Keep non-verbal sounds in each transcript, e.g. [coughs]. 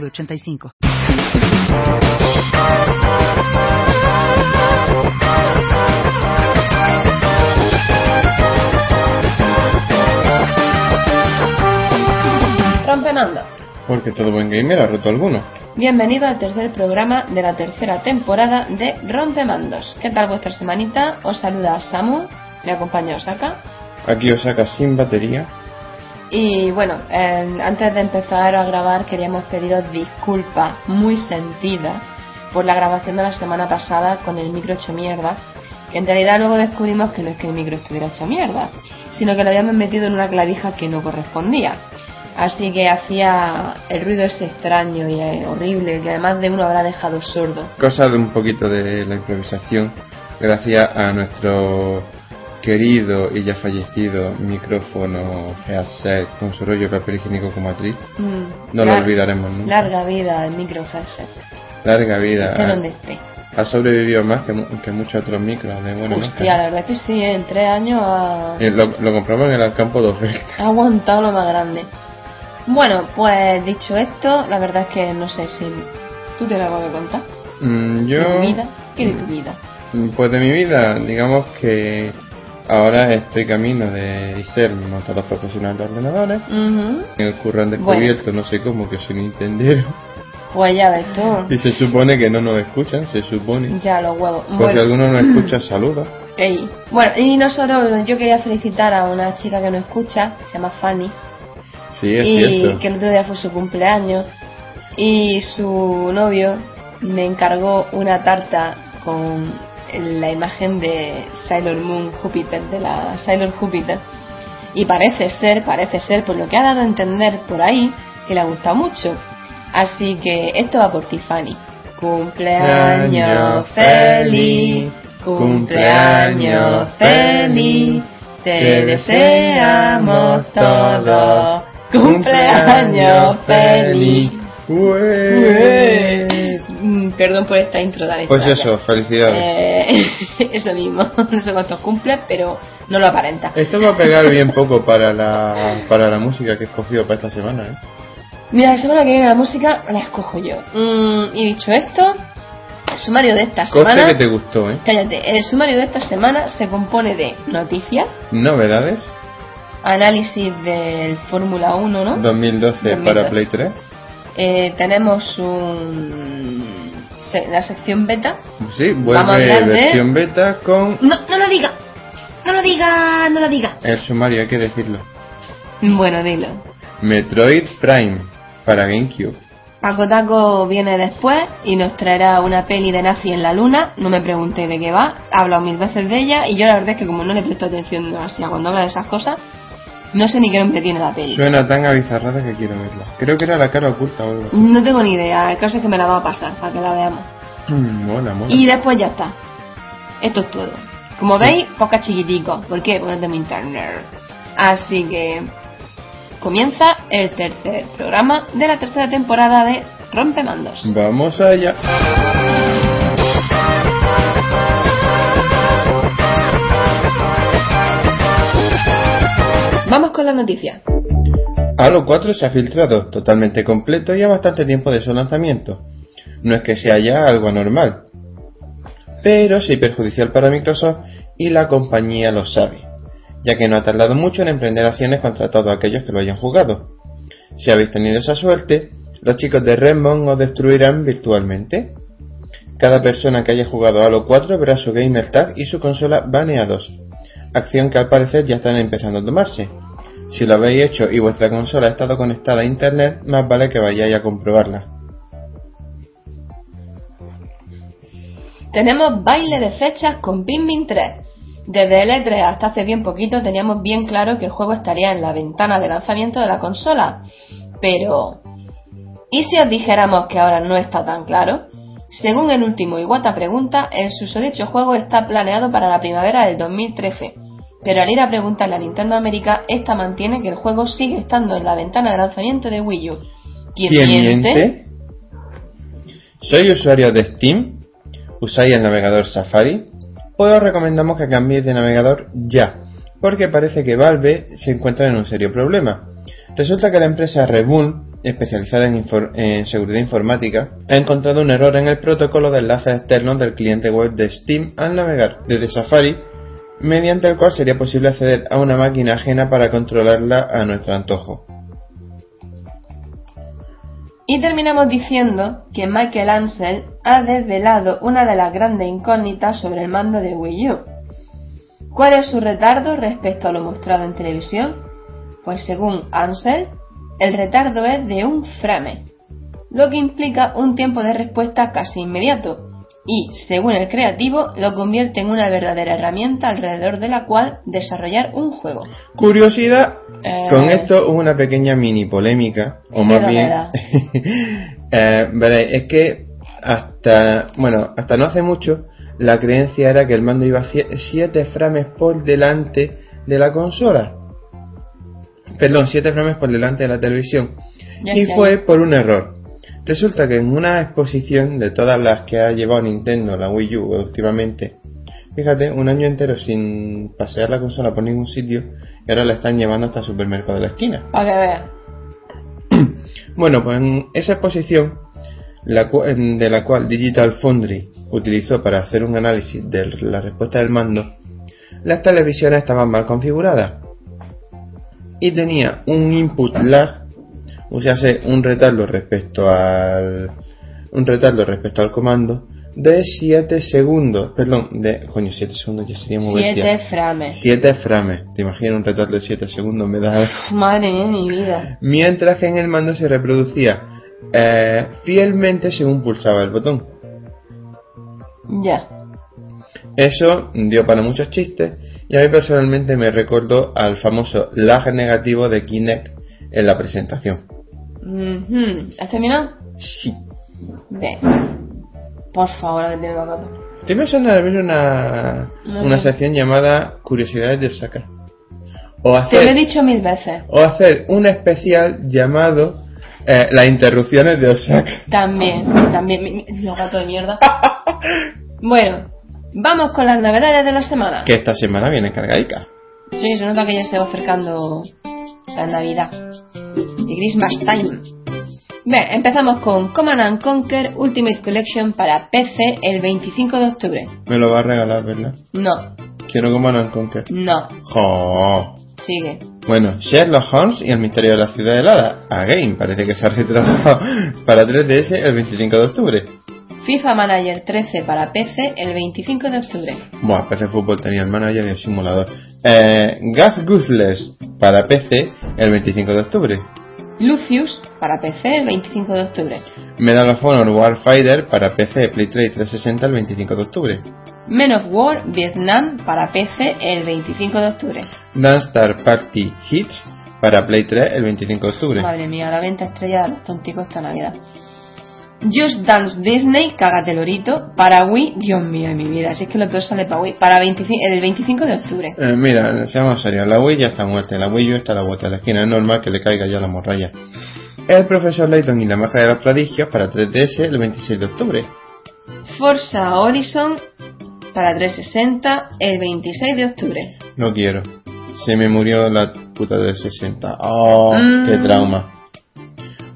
906985. Rompemando. Porque todo buen gamer ha roto alguno. Bienvenido al tercer programa de la tercera temporada de Rompemandos. ¿Qué tal vuestra semanita? Os saluda Samu, me acompaña Osaka. Aquí Osaka sin batería. Y bueno, antes de empezar a grabar queríamos pediros disculpas muy sentidas por la grabación de la semana pasada con el micro hecho mierda. Que en realidad luego descubrimos que no es que el micro estuviera hecho mierda, sino que lo habíamos metido en una clavija que no correspondía. Así que hacía el ruido ese extraño y eh, horrible que además de uno habrá dejado sordo. Cosa de un poquito de la improvisación, gracias a nuestro querido y ya fallecido micrófono headset con su rollo de papel higiénico como matriz. Mm, No lo olvidaremos nunca. Larga vida al micro headset. Larga vida. Esté donde esté. Ha sobrevivido más que, que muchos otros micros de buena Hostia, la verdad es que sí, en tres años ha, Eh, lo, lo compramos en el Alcampo dos veces. [laughs] ha aguantado lo más grande. Bueno, pues dicho esto, la verdad es que no sé si tú tienes algo que contar. Mm, yo. ¿De tu vida? ¿Qué de tu vida? Mm, Pues de mi vida, digamos que ahora estoy camino de ser montador profesional de ordenadores. El curro han descubierto, no sé cómo, que soy nintendero. Pues ya ves tú. [laughs] Y se supone que no nos escuchan, se supone. Ya los huevos. Si Bueno, alguno nos [clears throat] escucha, saluda. ey. bueno, y nosotros, yo quería felicitar a una chica que nos escucha, se llama Fanny, Sí, es y cierto. que el otro día fue su cumpleaños y su novio me encargó una tarta con la imagen de Sailor Moon Júpiter, de la Sailor Júpiter. Y parece ser, parece ser, por lo que ha dado a entender por ahí, que le ha gustado mucho. Así que esto va por ti, Fanny. Cumpleaños feliz, cumpleaños feliz, te deseamos todos. Cumpleaños feliz. Perdón por esta intro tan Pues eso, felicidades. Eh, [laughs] eso mismo, no sé cuántos cumple, pero no lo aparenta. Esto va a pegar bien poco para la, para la música que he escogido para esta semana, ¿eh? Mira, la semana que viene la música la escojo yo. Mm, y dicho esto, el sumario de esta Coche semana. que te gustó, ¿eh? Cállate, el sumario de esta semana se compone de noticias, Novedades, análisis del Fórmula 1, ¿no? 2012 para 2012. Play 3. Eh, tenemos un, se- la sección beta. Sí, vuelve de- versión beta con No, no lo diga, no lo diga, no lo diga. el sumario, hay que decirlo. Bueno, dilo. Metroid Prime para GameCube. Paco Taco viene después y nos traerá una peli de nazi en la luna. No me pregunté de qué va. He hablado mil veces de ella y yo la verdad es que como no le presto atención así a cuando habla de esas cosas, no sé ni qué nombre tiene la peli. Suena tan abizarrada que quiero verla. Creo que era la cara oculta o algo así. No tengo ni idea. El caso es que me la va a pasar para que la veamos. Mm, mola, mola. Y después ya está. Esto es todo. Como veis, poca chiquitico. ¿Por qué? Porque es de mi internet. Así que comienza el tercer programa de la tercera temporada de Rompemandos. Vamos allá. Vamos con las noticias. Halo 4 se ha filtrado totalmente completo y a bastante tiempo de su lanzamiento. No es que sea ya algo anormal, pero sí perjudicial para Microsoft y la compañía lo sabe, ya que no ha tardado mucho en emprender acciones contra todos aquellos que lo hayan jugado. Si habéis tenido esa suerte, los chicos de Redmond os destruirán virtualmente. Cada persona que haya jugado Halo 4 verá su gamer tag y su consola baneados, acción que al parecer ya están empezando a tomarse. Si lo habéis hecho y vuestra consola ha estado conectada a internet, más vale que vayáis a comprobarla. Tenemos baile de fechas con Pikmin 3. Desde el E3 hasta hace bien poquito teníamos bien claro que el juego estaría en la ventana de lanzamiento de la consola. Pero Y si os dijéramos que ahora no está tan claro, según el último Iwata pregunta, el susodicho juego está planeado para la primavera del 2013. Pero al ir a preguntarle a Nintendo América, esta mantiene que el juego sigue estando en la ventana de lanzamiento de Wii U. ¿Quién, ¿Quién miente? miente? ¿Soy usuario de Steam? ¿Usáis el navegador Safari? Pues os recomendamos que cambiéis de navegador ya, porque parece que Valve se encuentra en un serio problema. Resulta que la empresa Reboon, especializada en, en seguridad informática, ha encontrado un error en el protocolo de enlaces externos del cliente web de Steam al navegar desde Safari, mediante el cual sería posible acceder a una máquina ajena para controlarla a nuestro antojo. Y terminamos diciendo que Michael Ansel ha desvelado una de las grandes incógnitas sobre el mando de Wii U. ¿Cuál es su retardo respecto a lo mostrado en televisión? Pues según Ansel, el retardo es de un frame, lo que implica un tiempo de respuesta casi inmediato, y, según el creativo, lo convierte en una verdadera herramienta alrededor de la cual desarrollar un juego. Curiosidad, Eh. con esto hubo una pequeña mini polémica, o más bien, [laughs] eh, veréis, es que hasta, bueno, hasta no hace mucho, la creencia era que el mando iba 7 frames por delante de la consola. Perdón, 7 frames por delante de la televisión. Ya y fue por un error. Resulta que en una exposición de todas las que ha llevado Nintendo, la Wii U últimamente, fíjate, un año entero sin pasear la consola por ningún sitio, y ahora la están llevando hasta el supermercado de la esquina. Para que veas. [clears throat] Bueno, pues en esa exposición, la de la cual Digital Foundry utilizó para hacer un análisis de la respuesta del mando, las televisiones estaban mal configuradas y tenía un input lag, o sea, se- un retardo respecto al un retardo respecto al comando de 7 segundos, perdón, de coño, 7 segundos ya sería muy Siete bestia. frames. 7 frames, te imaginas un retardo de 7 segundos, me da Madre mía, mi vida. mientras que en el mando se reproducía eh, fielmente según pulsaba el botón. Ya. Eso dio para muchos chistes y a mí personalmente me recordó al famoso lag negativo de Kinect en la presentación. Ujú. ¿Has terminado? Sí. Ven. Por favor, que tiene papá. Te me suena abrir una, No, una no. sección llamada Curiosidades de Osaka. O Te lo he hacer, dicho mil veces. o hacer un especial llamado eh, Las interrupciones de Osaka. También, también. Los gatos de mierda. [laughs] Bueno, vamos con las novedades de la semana. Que esta semana viene cargadica. Sí, se nota que ya se va acercando la Navidad. Y Christmas time. Bien, empezamos con Command and Conquer Ultimate Collection para PC el 25 de octubre. Me lo va a regalar, ¿verdad? No, Quiero Command and Conquer. no, Jo. sigue. Bueno, Sherlock Holmes y el misterio de la ciudad helada. Again, parece que se ha retrasado [laughs] para 3DS el 25 de octubre. FIFA Manager 13 para PC el 25 de octubre. Buah, PC Fútbol tenía el manager y el simulador. Eh, Gaz Guthless para PC el 25 de octubre. Lucius para PC el 25 de octubre. Medal of Honor Warfighter para PC, Play 3 y 360 el 25 de octubre. Men of War Vietnam para PC el 25 de octubre. Dance Star Party Hits para Play 3 el 25 de octubre. Madre mía, la venta estrella de los tonticos esta Navidad. Just Dance Disney, cágate lorito, para Wii, Dios mío de mi vida, si es que lo peor sale para Wii, para 25 el 25 de octubre. Eh, mira, seamos serios, la Wii ya está muerta, la Wii U está a la vuelta de la esquina, es normal que le caiga ya la morralla. El profesor Layton y la magia de los prodigios para 3DS el 26 de octubre. Forza Horizon para 360 el 26 de octubre. No quiero. Se me murió la puta de 60. ¡Oh! Mm. ¡Qué trauma!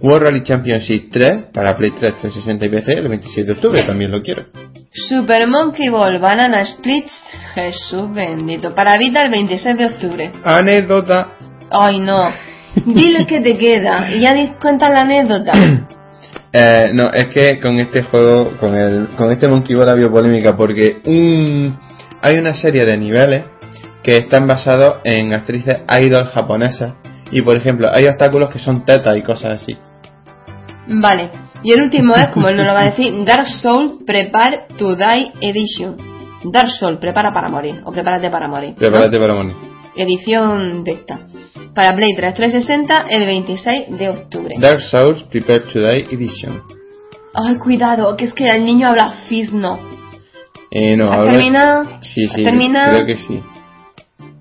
World Rally Championship 3 para Play 3, 360 y PC el 26 de octubre, también lo quiero. Super Monkey Ball Banana Splits, Jesús bendito, para Vita el 26 de octubre. Anécdota. Ay no, dile que te queda y ya cuenta la anécdota. [clears throat] Eh, no, es que con este juego, con el, con este Monkey Ball había polémica porque un, hay una serie de niveles que están basados en actrices idol japonesas y por ejemplo hay obstáculos que son tetas y cosas así. Vale, y el último es, como él nos lo va a decir, [laughs] Dark Soul Prepare to Die Edition. Dark Soul, prepara para morir, o prepárate para morir. ¿no? Prepárate para morir. Edición de esta. para Play 3 360 el 26 de octubre. Dark Souls Prepare to Die Edition. Ay, cuidado, que es que el niño habla fizno. Eh, no, ¿Has habla- terminado? Sí, ¿Has sí, terminado? creo que sí.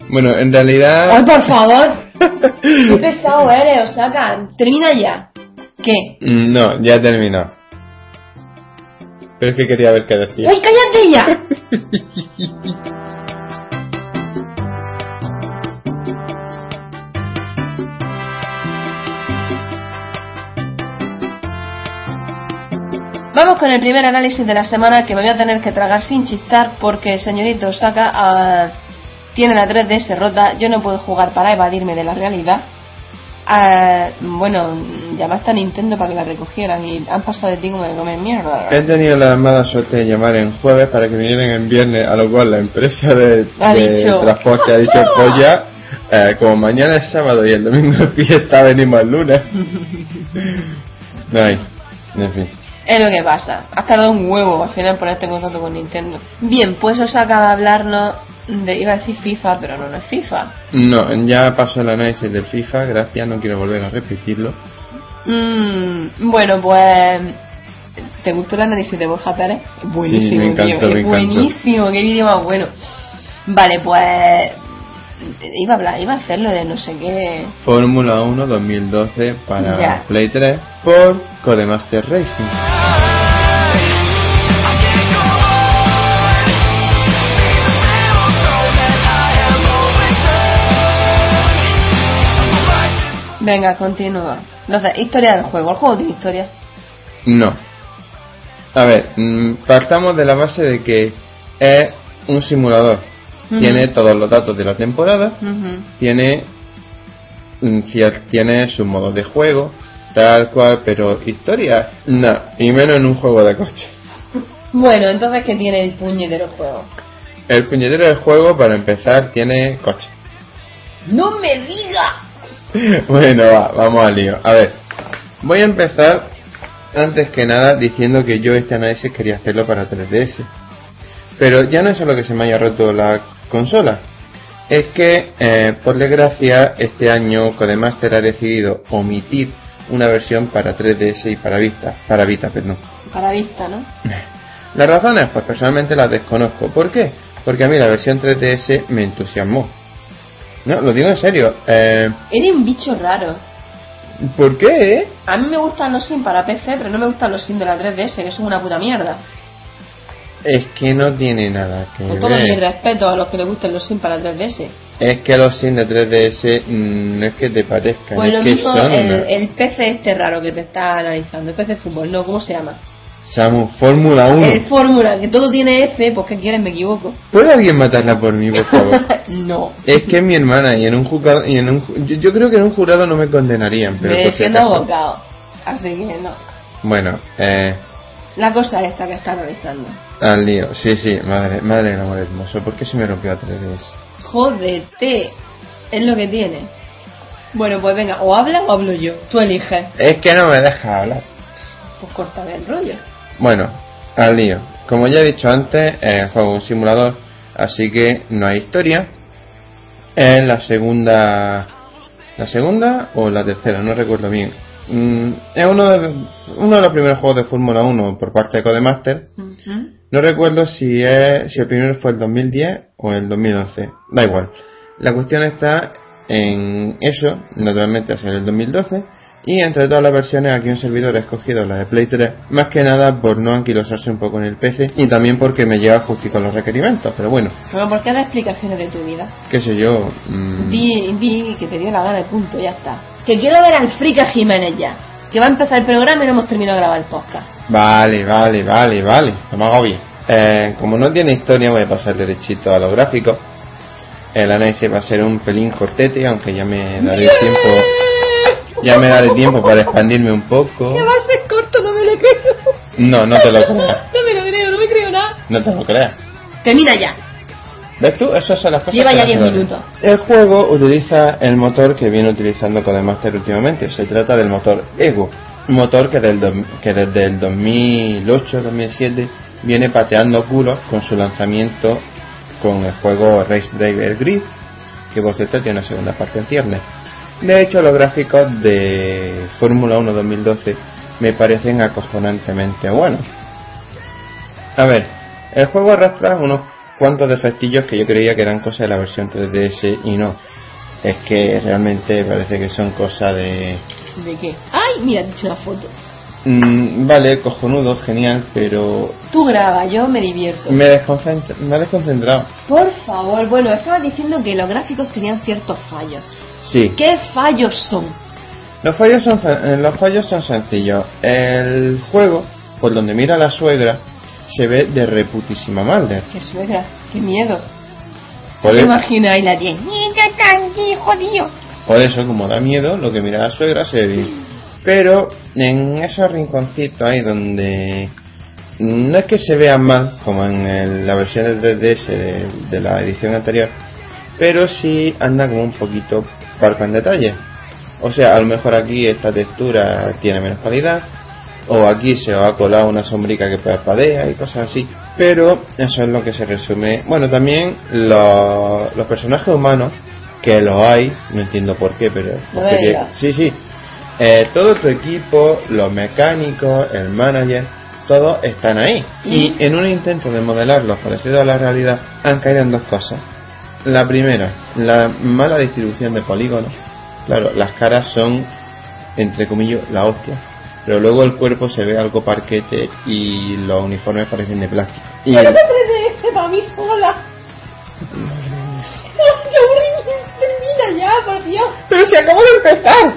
Bueno, en realidad... Ay, por [laughs] favor. [laughs] Qué pesado eres, Osaka. Termina ya. ¿Qué? Mm, No, ya he terminado. Pero es que quería ver qué decía. ¡Uy, cállate ya! [laughs] Vamos con el primer análisis de la semana que me voy a tener que tragar sin chistar porque el señorito Osaka ah, tiene la 3DS rota. Yo no puedo jugar para evadirme de la realidad. Ah, bueno, llamaste a Nintendo para que la recogieran y han pasado de ti como de comer mierda. He tenido la mala suerte de llamar en jueves para que vinieran en viernes, a lo cual la empresa de, de transporte ha dicho, [laughs] ya, eh, como mañana es sábado y el domingo es fiesta, venimos el lunes. [laughs] Ay, en fin. Es lo que pasa. Has tardado un huevo al final ponerte en contacto con Nintendo. Bien, pues os acaba de hablarnos de. iba a decir FIFA, pero no, no es FIFA. No, ya pasó el análisis del FIFA, gracias, no quiero volver a repetirlo. Mm, bueno, pues. ¿Te gustó el análisis de Borja Pérez? Buenísimo, Sí, me encantó, tío. me buenísimo, qué vídeo más bueno. Vale, pues. Iba a hablar, iba a hacerlo de no sé qué. Fórmula 1 2012 para Ya. Play 3 por Codemaster Racing. Venga, continúa. Entonces, historia del juego. El juego tiene historia. No. A ver, mm, partamos de la base de que es un simulador. Tiene todos los datos de la temporada, tiene mm, tiene sus modos de juego, tal cual, pero historia, no, y menos en un juego de coche. [laughs] Bueno, entonces, ¿qué tiene el puñetero juego? El puñetero del juego, para empezar, tiene coche. ¡No me diga! [laughs] bueno, va, vamos al lío. A ver, voy a empezar antes que nada diciendo que yo este análisis quería hacerlo para 3DS. Pero ya no es solo que se me haya roto la consola. Es que, eh, por desgracia, este año Codemaster ha decidido omitir una versión para 3DS y para Vita. Para Vita, perdón. Para vista, ¿no? [laughs] Las razones, pues personalmente las desconozco. ¿Por qué? Porque a mí la versión 3DS me entusiasmó. No, lo digo en serio. Eh, Eres un bicho raro. ¿Por qué? A mí me gustan los SIM para PC, pero no me gustan los SIM de la 3DS, que son una puta mierda. Es que no tiene nada que Con todo mi ver. respeto a los que les gusten los SIM para 3DS. Es que los SIM de 3DS mm, no es que te parezcan, Pues lo es que mismo son el, una- el PC este raro que te está analizando, el PC de fútbol, no, ¿cómo se llama? Samu, Fórmula 1. El Fórmula, que todo tiene F, pues ¿qué quieres? Me equivoco. ¿Puede alguien matarla por mí, por favor? [laughs] no. es que es mi hermana y en un jurado, y en un, yo, yo creo que en un jurado no me condenarían, pero me por si abogado. Así que no. Bueno, eh, La cosa esta que está analizando. al lío. Sí, sí, madre, madre del amor hermoso. ¿Por qué se me rompió a 3DS? Jódete. Es lo que tiene. Bueno, pues venga, o habla o hablo yo. Tú eliges. Es que no me deja hablar. Pues corta el rollo. Bueno, al lío. Como ya he dicho antes, el juego es un simulador, así que no hay historia. Es la segunda. ¿La segunda o la tercera? No recuerdo bien. Mm, es uno de, uno de los primeros juegos de Fórmula 1 por parte de Codemaster. No recuerdo si, es, si el primero fue el 2010 o el 2011. Da igual. La cuestión está en eso, naturalmente va a ser el 2012. Y entre todas las versiones aquí un servidor ha escogido la de Play 3, más que nada por no anquilosarse un poco en el PC y también porque me lleva justico los requerimientos. Pero bueno, Pero ¿por qué das explicaciones de tu vida? qué sé yo. mm, Di, di que te dio la gana y punto, ya está. Que quiero ver al Frika Jiménez ya. Que va a empezar el programa y no hemos terminado de grabar el podcast. Vale, vale, vale, vale. No me hago bien. Eh, como no tiene historia, voy a pasar derechito a los gráficos. El análisis va a ser un pelín cortete, aunque ya me daré tiempo. Ya me daré tiempo para expandirme un poco. va a ser corto, no me lo creo. No, no te lo [laughs] creas. No me lo creo, no me creo nada. No te lo creas. Termina ya. ¿Ves tú? Esas son las cosas Lleva que ya no se 10 valen. minutos. El juego utiliza el motor que viene utilizando Codemaster últimamente. Se trata del motor Ego. Un motor que, del dom- que desde el 2008-2007 viene pateando culos con su lanzamiento con el juego Race Driver Grid, que por cierto tiene una segunda parte en ciernes. De hecho, los gráficos de Fórmula 1 2012 me parecen acojonantemente buenos. A ver, el juego arrastra unos cuantos defectillos que yo creía que eran cosas de la versión 3DS y no. Es que realmente parece que son cosas de... ¿De qué? ¡Ay! Mira, he dicho una foto. Mm, vale, cojonudo, genial, pero Tú graba, yo me divierto. me, desconcentra- me ha desconcentrado. Por favor, bueno, estabas diciendo que los gráficos tenían ciertos fallos. Sí, ¿Qué fallos son? los fallos son, eh, los fallos son sencillos. El juego, por donde mira la suegra, se ve de reputísima madre. ¡Qué suegra! ¡Qué miedo! Por, ¿Te imaginas? Y la tía... ¡Niña, tanqui, jodido! por eso, como da miedo, lo que mira la suegra se ve bien. Pero en esos rinconcitos ahí donde no es que se vean mal, como en el- la versión de 3DS de, de la edición anterior, pero sí anda como un poquito parco en detalle. O sea, a lo mejor aquí esta textura tiene menos calidad, o aquí se os ha colado una sombrica que parpadea y cosas así. Pero eso es lo que se resume. Bueno, también los, los personajes humanos, que los hay, no entiendo por qué, pero... Porque- sí, sí. Eh, todo tu equipo, los mecánicos, el manager, todos están ahí. Y en un intento de modelarlos parecido a la realidad, han caído en dos cosas. La primera, la mala distribución de polígonos. Claro, las caras son, entre comillas, la hostia. Pero luego el cuerpo se ve algo parquete y los uniformes parecen de plástico. Y ¡Pero qué 3DS para mí sola! ¡Qué aburrimiento! ¡Termina ya, por Dios! ¡Pero si acabo de empezar!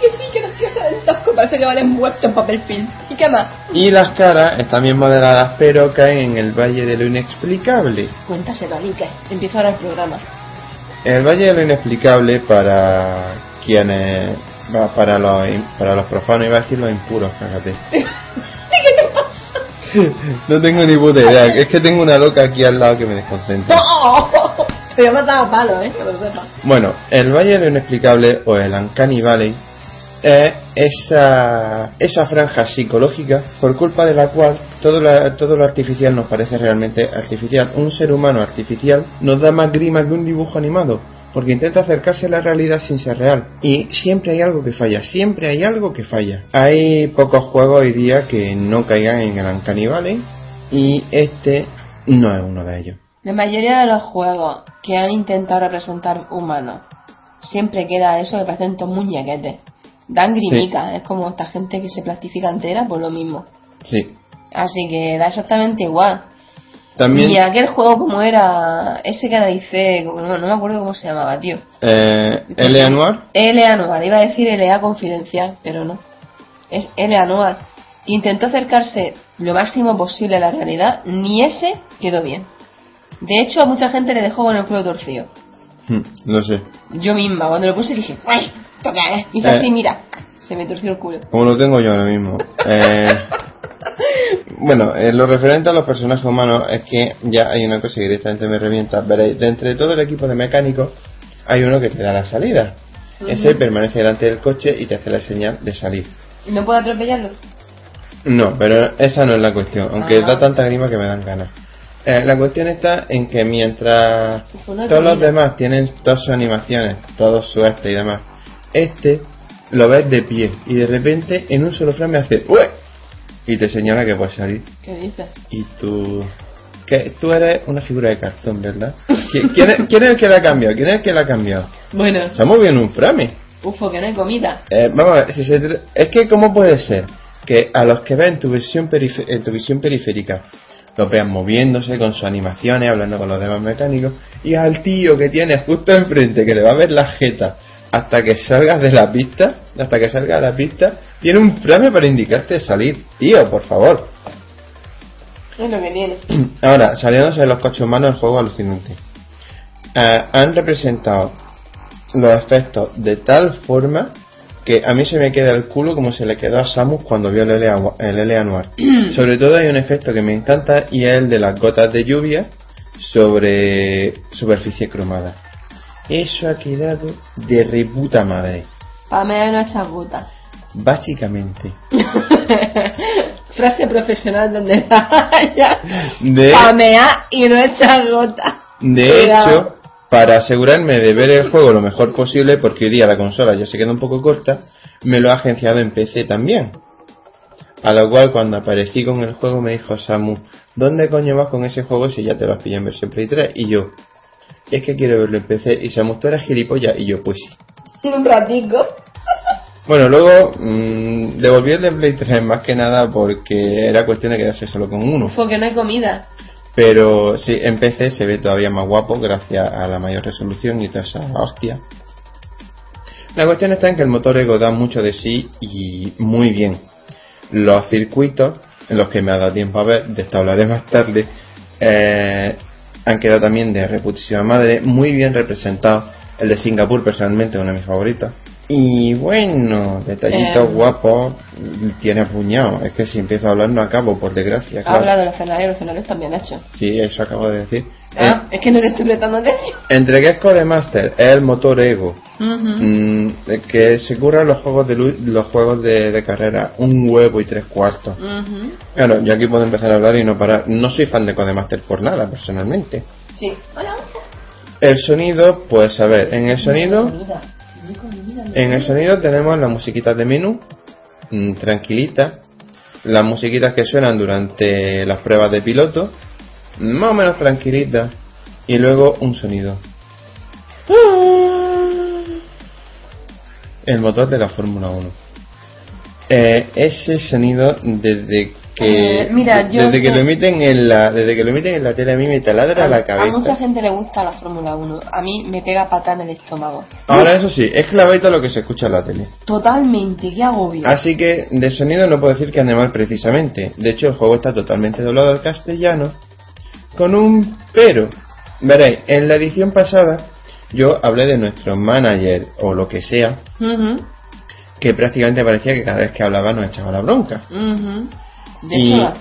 Que sí, que tíos se ven toscos, parece que van envueltos en papel film. ¿Y qué más? Y las caras están bien modeladas, pero caen en el valle de lo inexplicable. Cuéntaselo, Alique. Empieza ahora el programa. El Valle de lo Inexplicable para quienes va, para los para los profanos iba a decir los impuros, fíjate. [laughs] ¿Qué te pasa? [laughs] No tengo ni puta idea, es que tengo una loca aquí al lado que me desconcentra. ¡No! Pero me has dado palo, ¿eh? Que lo sepas. Bueno, el Valle de lo Inexplicable o el Uncanny Valley es esa, esa franja psicológica por culpa de la cual todo lo, todo lo artificial nos parece realmente artificial. Un ser humano artificial nos da más grima que un dibujo animado, porque intenta acercarse a la realidad sin ser real. Y siempre hay algo que falla, siempre hay algo que falla. Hay pocos juegos hoy día que no caigan en el Uncanny Valley y este no es uno de ellos. La mayoría de los juegos que han intentado representar humanos siempre queda eso que parecen muñequetes. Dan grimica, es como esta gente que se plastifica entera, pues lo mismo. Sí. Así que da exactamente igual. También... Y aquel juego como era ese que analicé, no, no me acuerdo cómo se llamaba, tío. Eh, L.A. Noir LA Noir, iba a decir LA confidencial, pero no. Es LA Noir. Intentó acercarse lo máximo posible a la realidad, ni ese quedó bien. De hecho, a mucha gente le dejó con el culo torcido. Hmm, Lo sé. Yo misma, cuando lo puse dije, ¡ay! Toca, ¿eh? Hice Eh. así, mira, se me torció el culo. Como lo tengo yo ahora mismo. Eh, bueno, en lo referente a los personajes humanos es que ya hay una cosa que directamente me revienta. Veréis, de entre todo el equipo de mecánicos hay uno que te da la salida. Ese permanece delante del coche y te hace la señal de salir. ¿Y no puedo atropellarlo? No, pero esa no es la cuestión, aunque Ah. da tanta grima que me dan ganas. Eh, la cuestión está en que mientras una todos los demás tienen todas sus animaciones, todos su este y demás, este lo ves de pie y de repente en un solo frame hace y te señala que puedes salir ¿Qué dices? y tú que tú eres una figura de cartón, ¿verdad? ¿Qui- ¿Quién es, quién es el que la ha cambiado? ¿Quién es el que la ha cambiado? Bueno, Se ha movido en un frame. ufo, que no hay comida. Eh, vamos a ver, si se es que cómo puede ser que a los que ven tu visión, en tu visión periférica los vean moviéndose con sus animaciones, hablando con los demás mecánicos, y al tío que tienes justo enfrente que le va a ver la jeta hasta que salgas de la pista, hasta que salga de la pista, tiene un frame para indicarte salir. Tío, por favor. Es lo que tiene. [clears throat] Ahora, saliéndose de los coches humanos, el juego alucinante. Eh, han representado los efectos de tal forma que a mí se me queda el culo como se le quedó a Samus cuando vio el L.A. el L.A. Noir. [clears throat] sobre todo hay un efecto que me encanta y es el de las gotas de lluvia sobre superficie cromada. Eso ha quedado de reputa madre. Pamea no echa gota. Básicamente. [laughs] Frase profesional donde [laughs] vaya. De, Pamea y no echa gota. de Cuidado. hecho, para asegurarme de ver el juego lo mejor posible, porque hoy día la consola ya se queda un poco corta, me lo ha agenciado en PC también. A lo cual cuando aparecí con el juego me dijo Samu, ¿dónde coño vas con ese juego si ya te lo has pillado en versión Play 3? Y yo, es que quiero verlo en PC. Y Samu, tú eres gilipollas. Y yo, pues sí. Un ratico. Bueno, luego mmm, devolví el de Play 3 más que nada porque era cuestión de quedarse solo con uno. Porque no hay comida. Pero sí, en PC se ve todavía más guapo gracias a la mayor resolución y toda esa hostia. La cuestión está en que el motor Ego da mucho de sí y muy bien. Los circuitos, en los que me ha dado tiempo a ver, de esto hablaré más tarde, eh, han quedado también de reputísima madre, muy bien representados. El de Singapur, personalmente, uno de mis favoritos. Y bueno, detallitos Eh. guapos, tiene puñado. Es que si empiezo a hablar no acabo, por desgracia. Ha claro. hablado de los escenarios, los escenarios también hecho. Sí, eso acabo de decir. Ah, es que no te estoy prestando atención. Eh, entre Gecko de Master es el motor Ego, mm, que se curran los juegos de los juegos de, de carrera un huevo y tres cuartos. Ujú. Claro, yo aquí puedo empezar a hablar y no parar. No soy fan de Codemaster por nada, personalmente. Sí. Hola. El sonido, pues a ver, en el sonido. En el sonido tenemos las musiquitas de menú, mm, tranquilitas, las musiquitas que suenan durante las pruebas de piloto, más o menos tranquilitas, y luego un sonido. El motor de la Fórmula 1. Eh, ese sonido desde que Eh, mira, yo desde que lo emiten en la desde que lo emiten en la tele a mí me taladra la A cabeza. mucha gente le gusta la Fórmula 1. A mí me pega pata en el estómago. Ahora eso sí, es clavito lo que se escucha en la tele. Totalmente, qué agobio. Así que de sonido no puedo decir que ande mal precisamente. De hecho, el juego está totalmente doblado al castellano. Con un pero. Veréis, en la edición pasada yo hablé de nuestro manager o lo que sea, que prácticamente parecía que cada vez que hablaba nos echaba la bronca. ujú. De Y- hecho.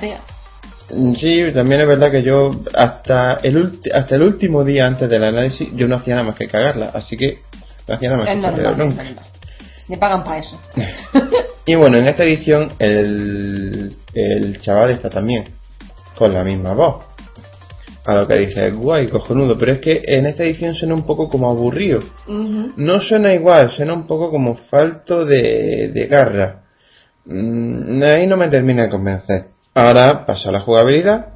Mm, Sí, también es verdad que yo hasta el, hasta el último día antes del análisis yo no hacía nada más que cagarla, así que no hacía nada más Es que normal, normal. Le pagan para eso. [laughs] Y bueno, en esta edición el, el chaval está también con la misma voz. A lo que dice, guay, cojonudo, pero es que en esta edición suena un poco como aburrido. No suena igual, suena un poco como falto de, de garra. Mm, ahí no me termina de convencer. Ahora paso a la jugabilidad.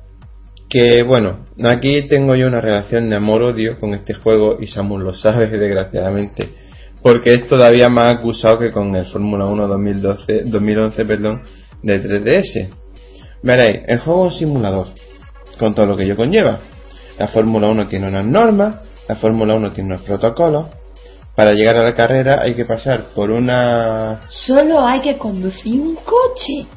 Que bueno, aquí tengo yo una relación de amor-odio con este juego y Samus lo sabe, [laughs] desgraciadamente. Porque es todavía más acusado que con el Fórmula 1 2012, 2011 perdón, de 3DS. Veréis, el juego es un simulador, con todo lo que ello conlleva. La Fórmula 1 tiene unas normas, la Fórmula 1 tiene unos protocolos. Para llegar a la carrera hay que pasar por una... Solo hay que conducir un coche.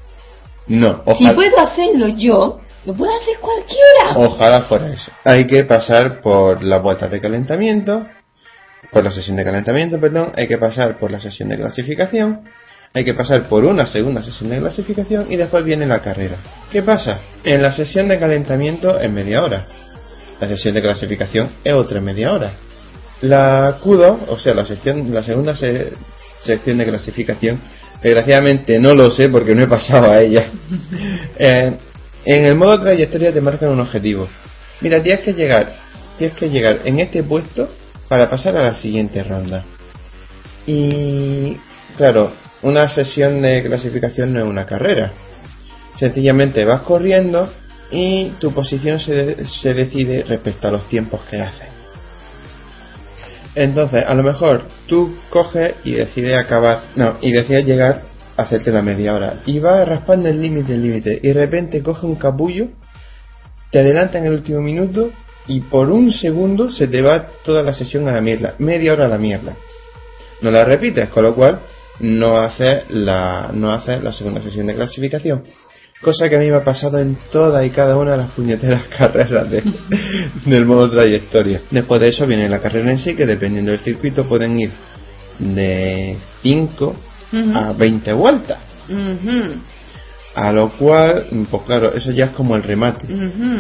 No, Si ojalá, puedo hacerlo yo, lo puede hacer cualquiera. ojalá fuera eso. Hay que pasar por las vueltas de calentamiento, por la sesión de calentamiento, perdón, hay que pasar por la sesión de clasificación, hay que pasar por una segunda sesión de clasificación y después viene la carrera. ¿Qué pasa? En la sesión de calentamiento es media hora. La sesión de clasificación es otra media hora. La Q2, o sea, la, sección, la segunda se- sección de clasificación, desgraciadamente no lo sé porque no he pasado a ella. [laughs] Eh, en el modo trayectoria te marcan un objetivo. Mira, tienes que llegar, tienes que llegar en este puesto para pasar a la siguiente ronda. Y claro, una sesión de clasificación no es una carrera. Sencillamente vas corriendo y tu posición se, de- se decide respecto a los tiempos que haces. Entonces, a lo mejor tú coges y decides acabar, no, y decides llegar a hacerte la media hora y vas raspando el límite, el límite, y de repente coge un capullo, te adelanta en el último minuto y por un segundo se te va toda la sesión a la mierda, media hora a la mierda. No la repites, con lo cual no haces la, no haces la segunda sesión de clasificación. Cosa que a mí me ha pasado en todas y cada una de las puñeteras [laughs] carreras de- del modo trayectoria. Después de eso viene la carrera en sí, que dependiendo del circuito pueden ir de 5 Ujú. a 20 vueltas. A lo cual, pues claro, eso ya es como el remate.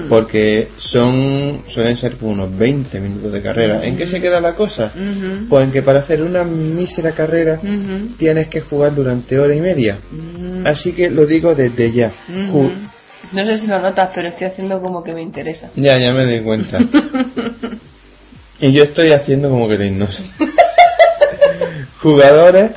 Porque son, suelen ser como unos 20 minutos de carrera. ¿En qué se queda la cosa? Ujú, Pues en que para hacer una mísera carrera tienes que jugar durante hora y media. ujú, Así que lo digo desde ya. No sé si lo notas, pero estoy haciendo como que me interesa. Ya, ya me doy cuenta. [laughs] Y yo estoy haciendo como que te no sé. [laughs] Jugadores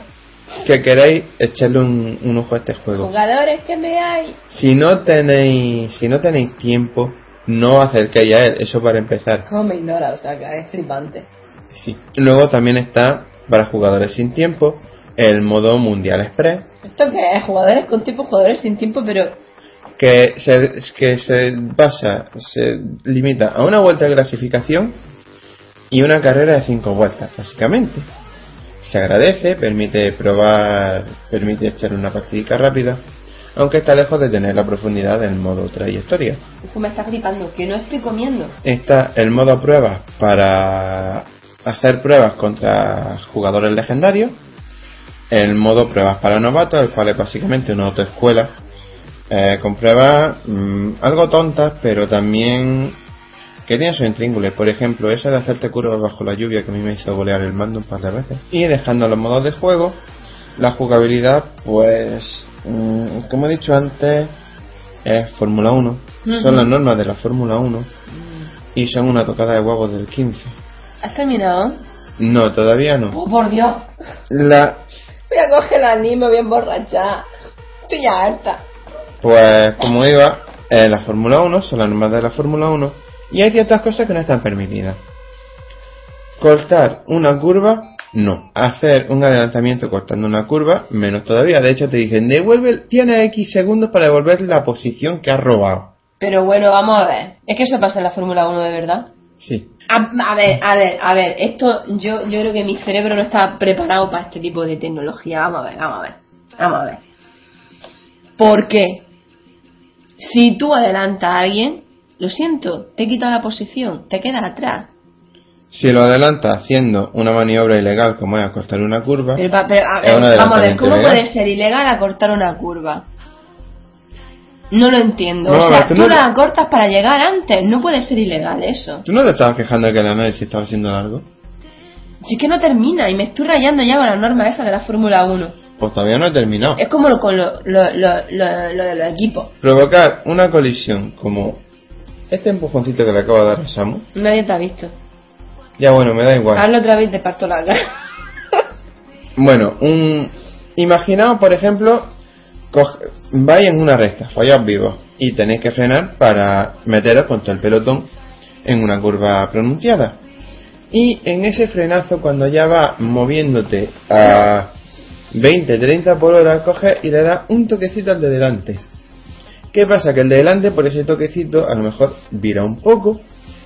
que queréis echarle un, un ojo a este juego. Jugadores que me hay. Si no tenéis, si no tenéis tiempo, no acerquéis a él, eso para empezar. ¿Cómo me ignora? O sea, que es flipante. Sí. Luego también está, para jugadores sin tiempo, el modo Mundial Express, ¿Esto qué es? Jugadores con tiempo, jugadores sin tiempo, pero. que se, que se basa, se limita a una vuelta de clasificación y una carrera de cinco vueltas, básicamente. Se agradece, permite probar, permite echar una partidita rápida, aunque está lejos de tener la profundidad del modo trayectoria. Que me está flipando, que no estoy comiendo. Está el modo pruebas para hacer pruebas contra jugadores legendarios. El modo pruebas para novatos, el cual es básicamente una autoescuela eh, con pruebas mm, algo tontas, pero también que tienen sus intríngules. Por ejemplo, esa de hacerte curvas bajo la lluvia que a mí me hizo golear el mando un par de veces. Y dejando los modos de juego, la jugabilidad, pues, mm, como he dicho antes, es Fórmula 1. Son las normas de la Fórmula 1 y son una tocada de huevos del 15. ¿Has terminado? No, todavía no. Oh, por Dios. La, Voy a coger la anime, me voy a emborrachar. Estoy ya harta. pues, como iba, eh, la Fórmula 1 son las normas de la Fórmula 1 y hay ciertas cosas que no están permitidas. Cortar una curva, no. Hacer un adelantamiento cortando una curva, menos todavía. De hecho, te dicen, devuelve, tiene X segundos para devolver la posición que has robado. Pero bueno, vamos a ver. Es que eso pasa en la Fórmula 1 de verdad. Sí. A, a ver, a ver, a ver. Esto, yo, yo creo que mi cerebro no está preparado para este tipo de tecnología. Vamos a ver, vamos a ver. Vamos a ver. ¿Por qué? Si tú adelantas a alguien, lo siento, te he quitado la posición, te quedas atrás. Si lo adelanta haciendo una maniobra ilegal como es acortar una curva, Pero, pero, a ver, vamos a ver, ¿cómo ilegal. puede ser ilegal acortar una curva? No lo entiendo. No, o sea, ver, tú tú no- la acortas para llegar antes. No puede ser ilegal eso. ¿tú no te estabas quejando de que el análisis estaba siendo largo? Si es que no termina y me estoy rayando ya con la norma esa de la Fórmula 1. Pues todavía no he terminado. Es como lo, con lo, lo, lo, lo- lo de los equipos. Provocar una colisión como este empujoncito que le acabo de dar a Samu. Nadie te ha visto. Ya bueno, me da igual. Hazlo otra vez te parto la cara. [laughs] Bueno, un... imaginaos, por ejemplo, coge- vais en una recta, fallaos vivos, y tenéis que frenar para meteros contra el pelotón en una curva pronunciada. Y en ese frenazo, cuando ya va moviéndote a 20, 30 por hora, coges y le das un toquecito al de delante. ¿Qué pasa? Que el de delante, por ese toquecito, a lo mejor vira un poco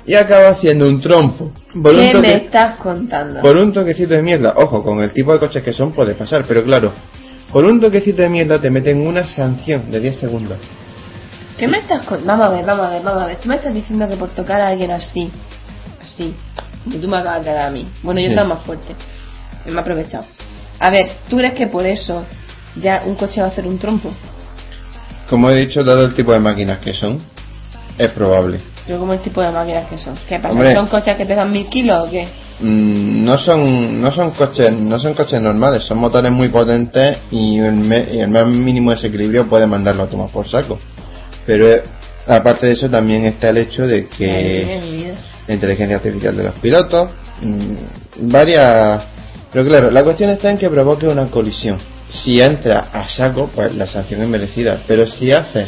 y acaba haciendo un trompo. Por un ¿Qué toque- me estás contando? por un toquecito de mierda, ojo, con el tipo de coches que son puede pasar, pero claro, por un toquecito de mierda te meten una sanción de 10 segundos. ¿Qué me estás contando? Vamos a ver, vamos a ver, vamos a ver. Tú me estás diciendo que por tocar a alguien así, así, que tú me acabas de dar a mí. Bueno, yo Sí. estaba más fuerte. Me he aprovechado. A ver, ¿tú crees que por eso ya un coche va a hacer un trompo? Como he dicho, dado el tipo de máquinas que son, es probable. Pero como el tipo de máquinas que son. ¿Qué pasa? Hombre. ¿Son coches que pesan mil kilos o qué? Mm, no son no son coches no son coches normales, son motores muy potentes y el, me- y el más mínimo desequilibrio puede mandarlo a tomar por saco. Pero aparte de eso también está el hecho de que la inteligencia artificial de los pilotos, mm, varias... Pero claro, la cuestión está en que provoque una colisión. Si entra a saco, pues la sanción es merecida. Pero si hace,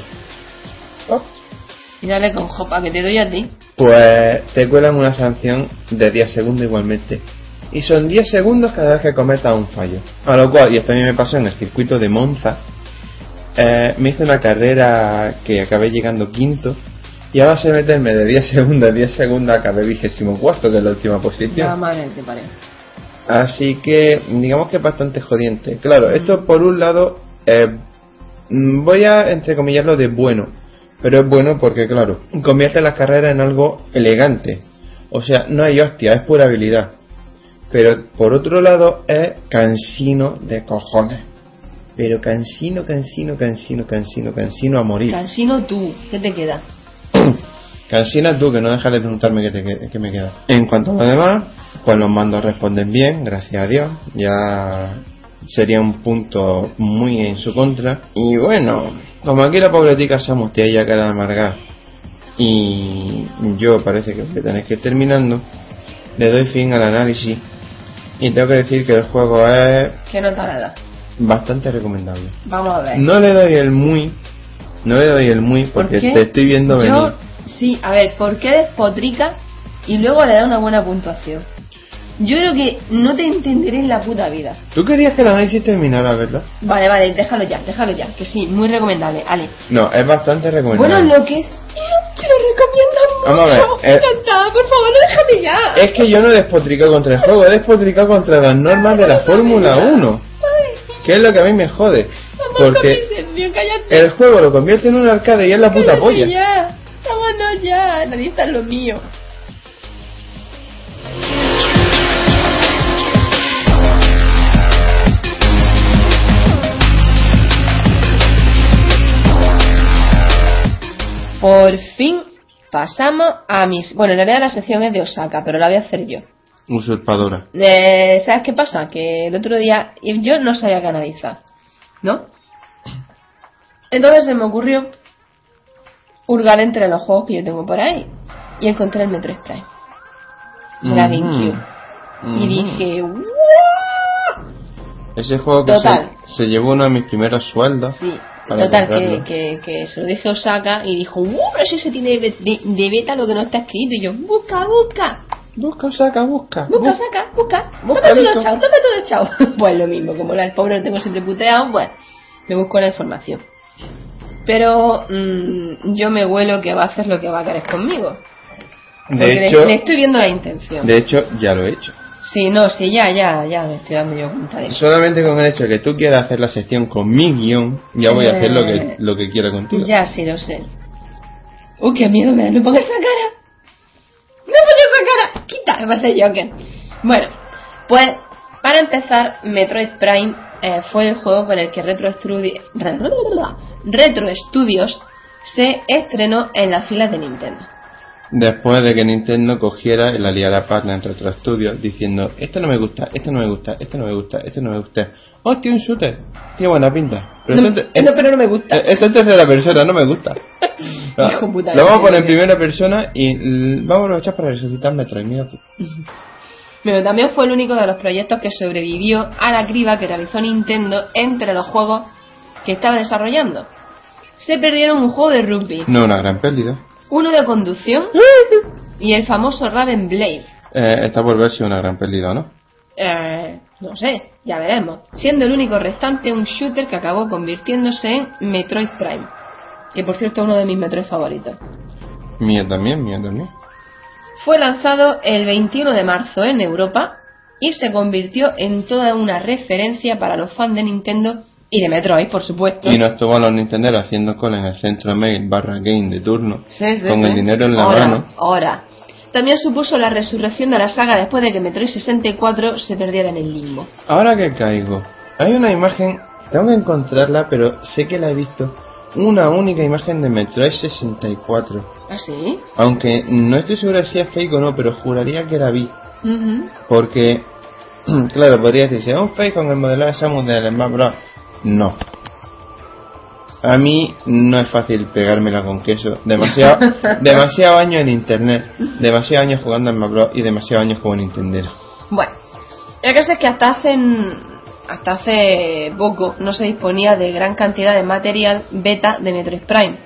Y dale con jopa que te doy a ti. pues te cuelan una sanción de 10 segundos igualmente. Y son 10 segundos cada vez que cometa un fallo. A lo cual, y esto a mí me pasó en el circuito de Monza, eh, me hice una carrera que acabé llegando quinto. Y a base de meterme de 10 segundos a 10 segundos acabé vigésimo cuarto, que es la última posición. Madre te parece. Así que digamos que es bastante jodiente. Claro, esto por un lado eh, mm, voy a entrecomillarlo de bueno, pero es bueno porque claro, convierte las carreras en algo elegante. O sea, no hay hostia, es pura habilidad. Pero por otro lado es cansino de cojones. Pero cansino, cansino, cansino, cansino, cansino a morir. Cansino tú, ¿qué te queda? [clears throat] Cansina tú, que no dejas de preguntarme qué, te, qué me queda. En cuanto a lo demás, pues los mandos responden bien, gracias a Dios. Ya sería un punto muy en su contra. Y bueno, como aquí la pobretica se mustea ya de amargar y yo parece que voy a tener que ir terminando, le doy fin al análisis y tengo que decir que el juego es ¿Qué nota le das? bastante recomendable. Vamos a ver. No le doy el muy, no le doy el muy ¿Por porque te estoy viendo venir. Sí, a ver, ¿por qué despotrica y luego le da una buena puntuación? Yo creo que no te entenderé en la puta vida. Tú querías que el análisis terminara, ¿verdad? Vale, vale, déjalo ya, déjalo ya, que sí, muy recomendable. Ale. No, es bastante Bueno, recomendable. lo que es. Te lo recomiendo Vamos a ver, mucho. eh, está, por favor, déjame ya. Es que yo no he despotricado contra el juego, he despotricado contra las normas de la Fórmula 1, Ay, que es lo que a mí me jode. Porque el juego lo convierte en un arcade y es la puta polla. ya. Vámonos ya, analiza lo mío. Por fin pasamos a mis... Bueno, en realidad la sección es de Osaka, pero la voy a hacer yo. Usurpadora. Eh, ¿Sabes qué pasa? Que el otro día yo no sabía qué analizar, ¿no? Entonces se me ocurrió hurgar entre los juegos que yo tengo por ahí y encontré el Metroid Prime, la. GameCube, y dije, "¡Wow!". Ese juego que Total. se, se llevó uno de mis primeros sueldos. Sí, total, que, comprarlo. que, que se lo dije a Osaka y dijo, ¡Uh, pero si se tiene de, de- de beta lo que no está escrito! Y yo, ¡busca, busca! Busca, saca, busca. Busca, busca. saca, busca. Busca, Tome todo chao, tome todo chao. Pues lo mismo, como el pobre lo tengo siempre puteado, pues me busco la información. Pero mm, yo me huelo que va a hacer lo que va a querer conmigo. De le, hecho, le estoy viendo la intención. de hecho, ya lo he hecho. Sí, no, sí, ya, ya, ya me estoy dando yo cuenta de eso. Solamente con el hecho de que tú quieras hacer la sección con mi guion, ya voy a hacer lo que, Eh, lo que quiera contigo. Ya, sí, lo sé. Uy, qué miedo me da, no pongas esa cara. No pongas esa cara. Quita, me parece Joker. Bueno, pues para empezar, Metroid Prime eh, fue el juego con el que Retro, Studi- Retro Studios se estrenó en las filas de Nintendo. Después de que Nintendo cogiera y la liara partner en Retro Studios diciendo, esto no me gusta, esto no me gusta, esto no me gusta, esto no me gusta. Oh, tiene un shooter, tiene buena pinta. Pero No, pero no me gusta. eh, esto es tercera persona, no me gusta. [laughs] Ah, Hijo puta, lo vamos a poner en primera persona y vamos a aprovechar para resucitar Metroid, mira [laughs] tú. Pero también fue el único de los proyectos que sobrevivió a la criba que realizó Nintendo entre los juegos que estaba desarrollando. Se perdieron un juego de rugby, No una gran pérdida. Uno de conducción [laughs] y el famoso Raven Blade. Eh, está por ver si una gran pérdida no. Eh, no sé, ya veremos. Siendo el único restante un shooter que acabó convirtiéndose en Metroid Prime. Que por cierto es uno de mis Metroid favoritos. Mío también, mío también. Fue lanzado el 21 de marzo en Europa y se convirtió en toda una referencia para los fans de Nintendo y de Metroid, por supuesto. Y no estuvo a los Nintendo haciendo cola en el centro mail barra game de turno. Sí, sí, con sí. el dinero en la Ahora, mano. Ahora. También supuso la resurrección de la saga después de que Metroid 64 se perdiera en el limbo. Ahora que caigo, hay una imagen, tengo que encontrarla, pero sé que la he visto. Una única imagen de Metroid 64. ¿Ah, sí? Aunque no estoy seguro si es fake o no, pero juraría que la vi. Porque, [clears throat] claro, podría decirse, ¿es un fake con el modelo de Samus del Smash Bros? No. A mí no es fácil pegármela con queso. Demasiado, [laughs] demasiado años en internet, demasiado años jugando en Bros. y demasiado años como Nintendero. Bueno, el caso es que hasta hace, hasta hace poco no se disponía de gran cantidad de material beta de Metroid Prime.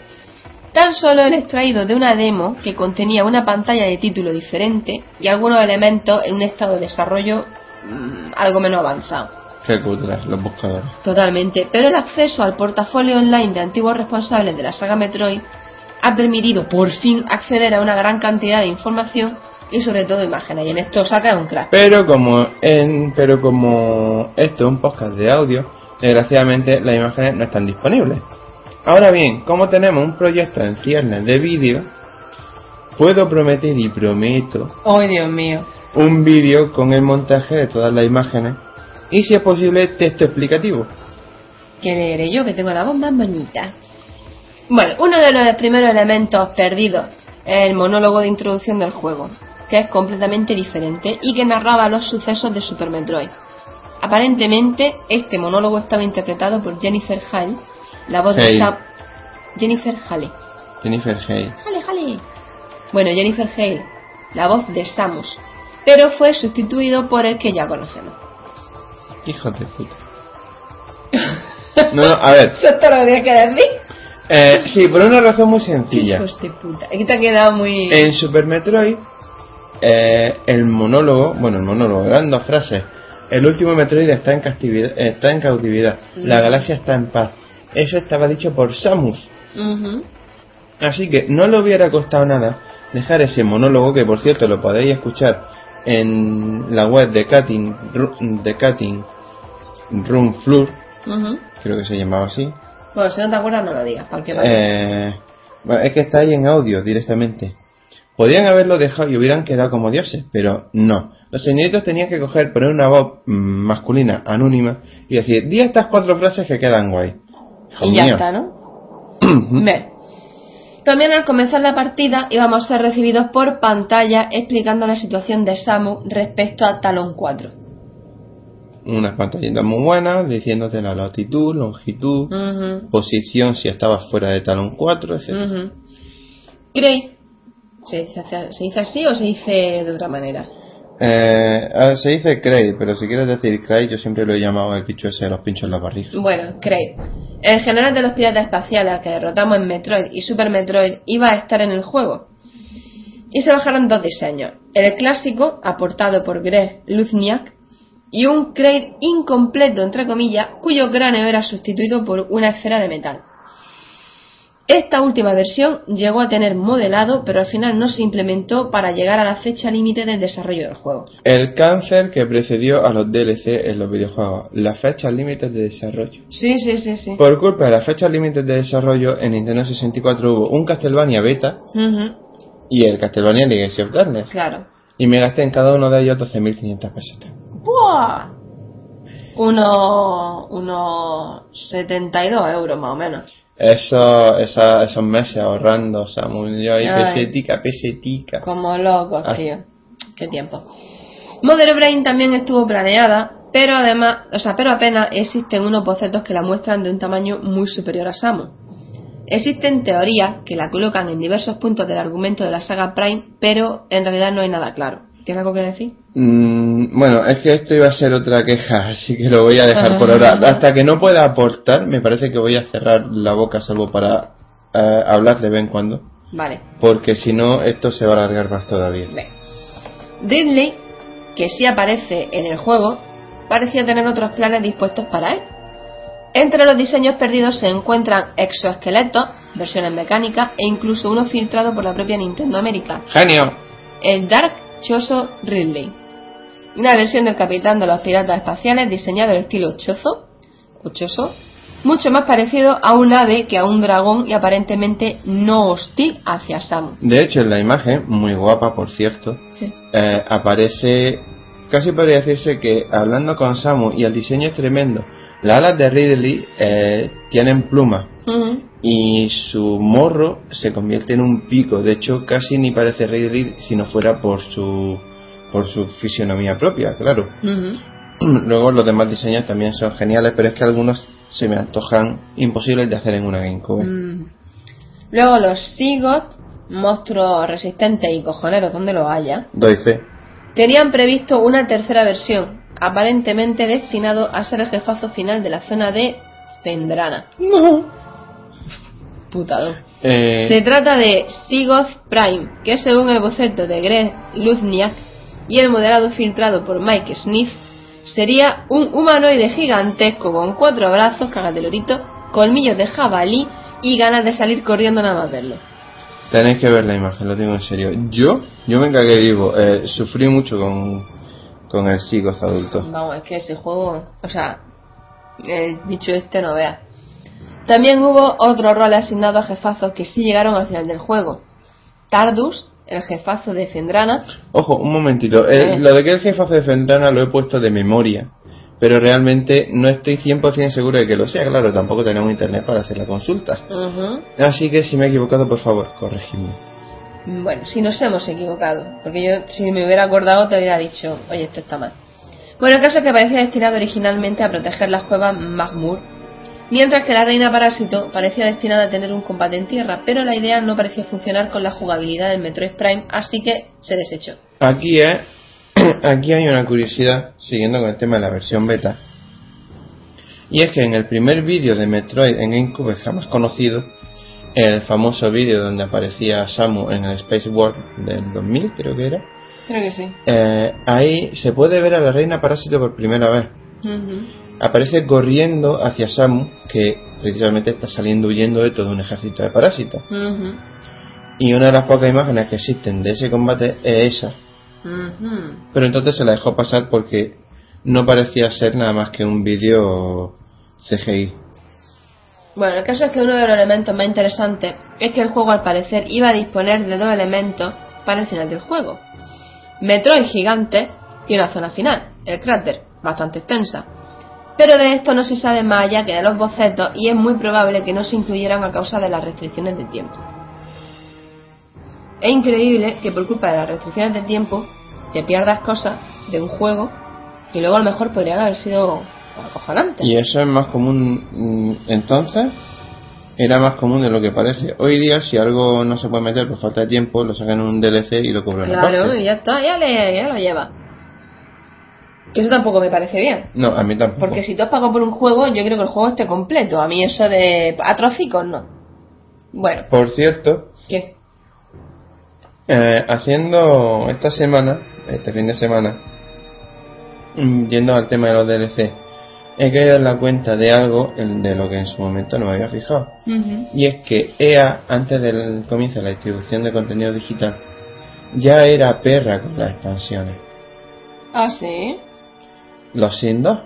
Tan solo el extraído de una demo que contenía una pantalla de título diferente y algunos elementos en un estado de desarrollo mm, algo menos avanzado. Qué cutres, los buscadores. Totalmente, pero el acceso al portafolio online de antiguos responsables de la saga Metroid ha permitido por fin acceder a una gran cantidad de información y sobre todo imágenes. Y en esto saca un crack. Pero como en, pero como esto es un podcast de audio, desgraciadamente las imágenes no están disponibles. Ahora bien, como tenemos un proyecto en ciernes de vídeo, puedo prometer y prometo ¡Ay, Dios mío! un vídeo con el montaje de todas las imágenes y si es posible texto explicativo. Que leeré yo, que tengo la voz más bonita. Bueno, uno de los primeros elementos perdidos es el monólogo de introducción del juego, que es completamente diferente y que narraba los sucesos de Super Metroid. Aparentemente, este monólogo estaba interpretado por Jennifer Hale, la voz de Hale. Sam... Jennifer Hale. Jennifer Hay. Hale, Hale. Bueno, Jennifer Hale, la voz de Samus, pero fue sustituido por el que ya conocemos. Hijo de puta. [laughs] No, no, a ver. Eso es todo lo tienes que decir. Eh, sí, por una razón muy sencilla. Hijos de puta. Aquí te ha quedado muy... En Super Metroid, eh, el monólogo, bueno, el monólogo, eran dos frases. El último Metroid está en, castividad, está en cautividad. La Mm. galaxia está en paz. Eso estaba dicho por Samus. Ujú. Así que no le hubiera costado nada dejar ese monólogo, que por cierto lo podéis escuchar en la web de Cutting, de Cutting Room Floor, creo que se llamaba así. Bueno, si no te acuerdas, no lo digas. Eh, bueno, es que está ahí en audio directamente. Podían haberlo dejado y hubieran quedado como dioses, pero no. Los señoritos tenían que coger, poner una voz mm, masculina, anónima, y decir, di estas cuatro frases que quedan guay. Y ya mío. está, ¿no? [clears throat] También al comenzar la partida íbamos a ser recibidos por pantalla explicando la situación de Samu respecto a Talon 4. Unas pantallitas muy buenas, diciéndote la latitud, longitud, posición si estabas fuera de talón 4, etc. Gray. ¿Se dice, ¿Se dice así o se dice de otra manera? Eh, ah, se dice Cray, pero si quieres decir Cray, yo siempre lo he llamado el bicho ese de los pinchos en la barriga. Bueno, Craig. El general de los piratas espaciales al que derrotamos en Metroid y Super Metroid iba a estar en el juego. Y se bajaron dos diseños. El clásico, aportado por Greg Luzniak, y un Craig incompleto, entre comillas, cuyo cráneo era sustituido por una esfera de metal. Esta última versión llegó a tener modelado, pero al final no se implementó para llegar a la fecha límite del desarrollo del juego. El cáncer que precedió a los DLC en los videojuegos, las fechas límites de desarrollo. Sí, sí, sí, sí. Por culpa de las fechas límites de desarrollo, en Nintendo 64 hubo un Castlevania Beta y el Castlevania Legacy of Darkness. claro. Y me gasté en cada uno de ellos 12.500 pesetas. ¡Buah! Unos, unos 72 euros más o menos. Eso, esa- esos meses ahorrando, o sea, muy yo ahí Ay. pesetica, pesetica. Como locos, Ah. tío. Qué tiempo. Mother Brain también estuvo planeada, pero además, o sea, pero apenas existen unos bocetos que la muestran de un tamaño muy superior a Samu. Existen teorías que la colocan en diversos puntos del argumento de la saga Prime, pero en realidad no hay nada claro. ¿Tienes algo que decir? Mm, bueno, es que esto iba a ser otra queja, [laughs] así que lo voy a dejar por ahora. Hasta que no pueda aportar, me parece que voy a cerrar la boca salvo para eh, hablar de vez en cuando. Vale. Porque si no, esto se va a alargar más todavía. Ridley, que sí aparece en el juego, parecía tener otros planes dispuestos para él. Entre los diseños perdidos se encuentran exoesqueletos, versiones mecánicas e incluso uno filtrado por la propia Nintendo América, ¡Genio! el Dark Choso Ridley. Una versión del capitán de los piratas espaciales diseñado en estilo chozo, o choso, mucho más parecido a un ave que a un dragón y aparentemente no hostil hacia Samu. De hecho, en la imagen, muy guapa por cierto, Sí. eh, aparece, casi podría decirse que hablando con Samu y el diseño es tremendo, las alas de Ridley eh, tienen plumas y su morro se convierte en un pico. De hecho, casi ni parece Ridley si no fuera por su por su fisionomía propia, claro. [clears throat] Luego los demás diseños también son geniales, pero es que algunos se me antojan imposibles de hacer en una GameCube. Mm. Luego los Sigot, monstruos resistentes y cojoneros donde lo haya, Doy fe. tenían previsto una tercera versión, aparentemente destinado a ser el jefazo final de la zona de Zendrana. No. Putado. Eh, Se trata de Sigoth Prime, que según el boceto de Greg Luzniak y el modelado filtrado por Mike Smith, sería un humanoide gigantesco con cuatro brazos, cágate lorito, colmillos de jabalí y ganas de salir corriendo nada más verlo. Tenéis que ver la imagen, lo digo en serio. Yo, yo me cagué vivo. Eh, sufrí mucho con, con el Sigos adulto. Vamos, es que ese juego, o sea, el bicho este no vea. También hubo otro rol asignado a jefazos que sí llegaron al final del juego. Tardus, el jefazo de Fendrana, Ojo, un momentito. Eh, Eh. Lo de que el jefazo de Fendrana lo he puesto de memoria. Pero realmente no estoy 100% seguro de que lo sea. Claro, tampoco tenemos internet para hacer la consulta. Así que si me he equivocado, por favor, corregidme. Bueno, si nos hemos equivocado, porque yo si me hubiera acordado te hubiera dicho, oye, esto está mal. Bueno, el caso es que parecía destinado originalmente a proteger las cuevas Magmur, mientras que la reina parásito parecía destinada a tener un combate en tierra, pero la idea no parecía funcionar con la jugabilidad del Metroid Prime, así que se desechó. Aquí [clears throat] aquí hay una curiosidad, siguiendo con el tema de la versión beta, y es que en el primer vídeo de Metroid en GameCube jamás conocido, el famoso vídeo donde aparecía Samu en el Space World del 2000, creo que era, Creo que sí. eh, ahí se puede ver a la reina parásito por primera vez. Ujú. Aparece corriendo hacia Samu, que precisamente está saliendo huyendo de todo un ejército de parásitos. Ujú. Y una de las pocas imágenes que existen de ese combate es esa. Ujú. Pero entonces se la dejó pasar porque no parecía ser nada más que un vídeo CGI. Bueno, el caso es que uno de los elementos más interesantes es que el juego al parecer iba a disponer de dos elementos para el final del juego. Metroid gigante y una zona final, el cráter, bastante extensa. Pero de esto no se sabe más allá que de los bocetos y es muy probable que no se incluyeran a causa de las restricciones de tiempo. Es increíble que por culpa de las restricciones de tiempo te pierdas cosas de un juego y luego a lo mejor podrían haber sido Y eso es más común mm, entonces. Era más común de lo que parece. Hoy día, si algo no se puede meter por falta de tiempo, lo sacan en un DLC y lo cobran Claro, y ya está, ya, le, ya lo lleva. Que eso tampoco me parece bien. No, a mí tampoco. Porque si tú has pagado por un juego, yo creo que el juego esté completo. A mí eso de atróficos no. Bueno, Por cierto, ¿qué? eh, haciendo esta semana, este fin de semana, mm, yendo al tema de los DLC, he caído en la cuenta de algo de lo que en su momento no me había fijado. Y es que EA, antes del comienzo de la distribución de contenido digital, ya era perra con las expansiones. Ah, sí. Los 2.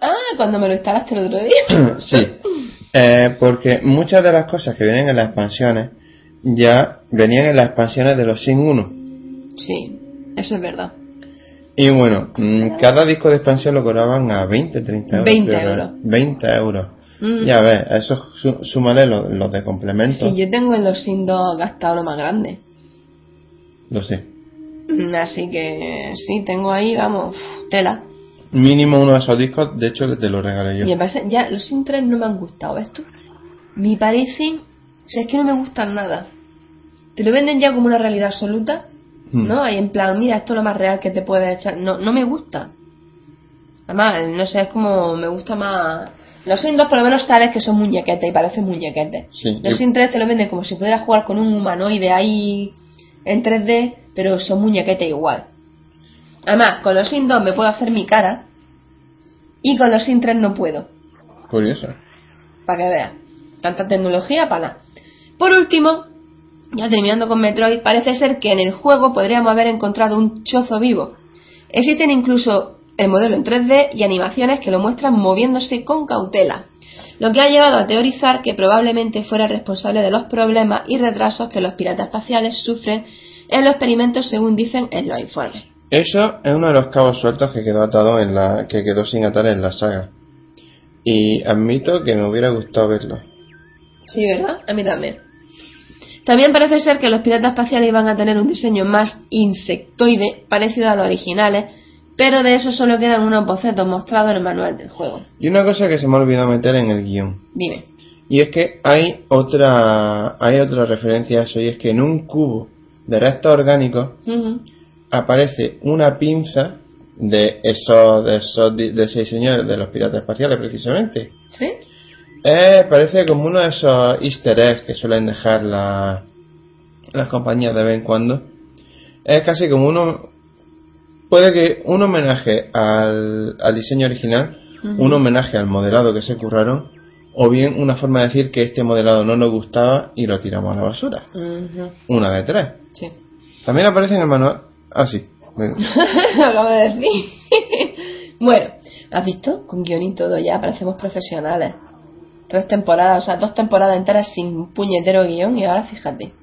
Ah, cuando me lo instalaste el otro día. [coughs] sí. Eh, porque muchas de las cosas que vienen en las expansiones ya venían en las expansiones de los Sims 1. Sí, eso es verdad. Y bueno, mm, cada disco de expansión lo cobraban a 20, 30 euros. 20 creo que era. euros. 20 euros. Mm. Ya ves, eso sú- súmale los, los de complemento. Sí, yo tengo en los 2 gastado lo más grande. Lo sé. Mm, Así que sí, tengo ahí, vamos, tela. Mínimo uno de esos discos, de hecho, que te lo regalé yo. Y parece, ya los Sims 3 no me han gustado, ¿ves tú? Me parecen, o sea, es que no me gustan nada. Te lo venden ya como una realidad absoluta, Hmm. ¿no? Ahí en plan, mira, esto es lo más real que te puede echar. No, no me gusta. Además, no sé, es como, me gusta más... Los 2 por lo menos sabes que son muñequetes y parecen muñequetes. Sí, Los y- 3 te lo venden como si pudieras jugar con un humanoide ahí en 3D, pero son muñequetes igual. Además, con los 2 me puedo hacer mi cara y con los 3 no puedo. Curioso. Para que veas. Tanta tecnología para nada. Por último, ya terminando con Metroid, parece ser que en el juego podríamos haber encontrado un chozo vivo. Existen incluso el modelo en 3D y animaciones que lo muestran moviéndose con cautela, lo que ha llevado a teorizar que probablemente fuera responsable de los problemas y retrasos que los piratas espaciales sufren en los experimentos según dicen en los informes. Eso es uno de los cabos sueltos que quedó atado en la que quedó sin atar en la saga. Y admito que me hubiera gustado verlo. Sí, ¿verdad? A mí también. También parece ser que los piratas espaciales iban a tener un diseño más insectoide, parecido a los originales, pero de eso solo quedan unos bocetos mostrados en el manual del juego. Y una cosa que se me ha olvidado meter en el guion. Dime. Y es que hay otra hay otra referencia a eso y es que en un cubo de restos orgánicos aparece una pinza de esos de esos de ese diseño de los piratas espaciales precisamente. ¿Sí? Eh, parece como uno de esos easter eggs que suelen dejar la- las compañías de vez en cuando. Es casi como uno... Puede que un homenaje al, al diseño original, un homenaje al modelado que se curraron, o bien una forma de decir que este modelado no nos gustaba y lo tiramos a la basura. Una de tres. Sí. También aparece en el manual... Ah, sí. [laughs] Acabo de decir. [laughs] bueno, ¿has visto? Con guion y todo ya parecemos profesionales. Tres temporadas, o sea, dos temporadas enteras sin puñetero guion y ahora fíjate.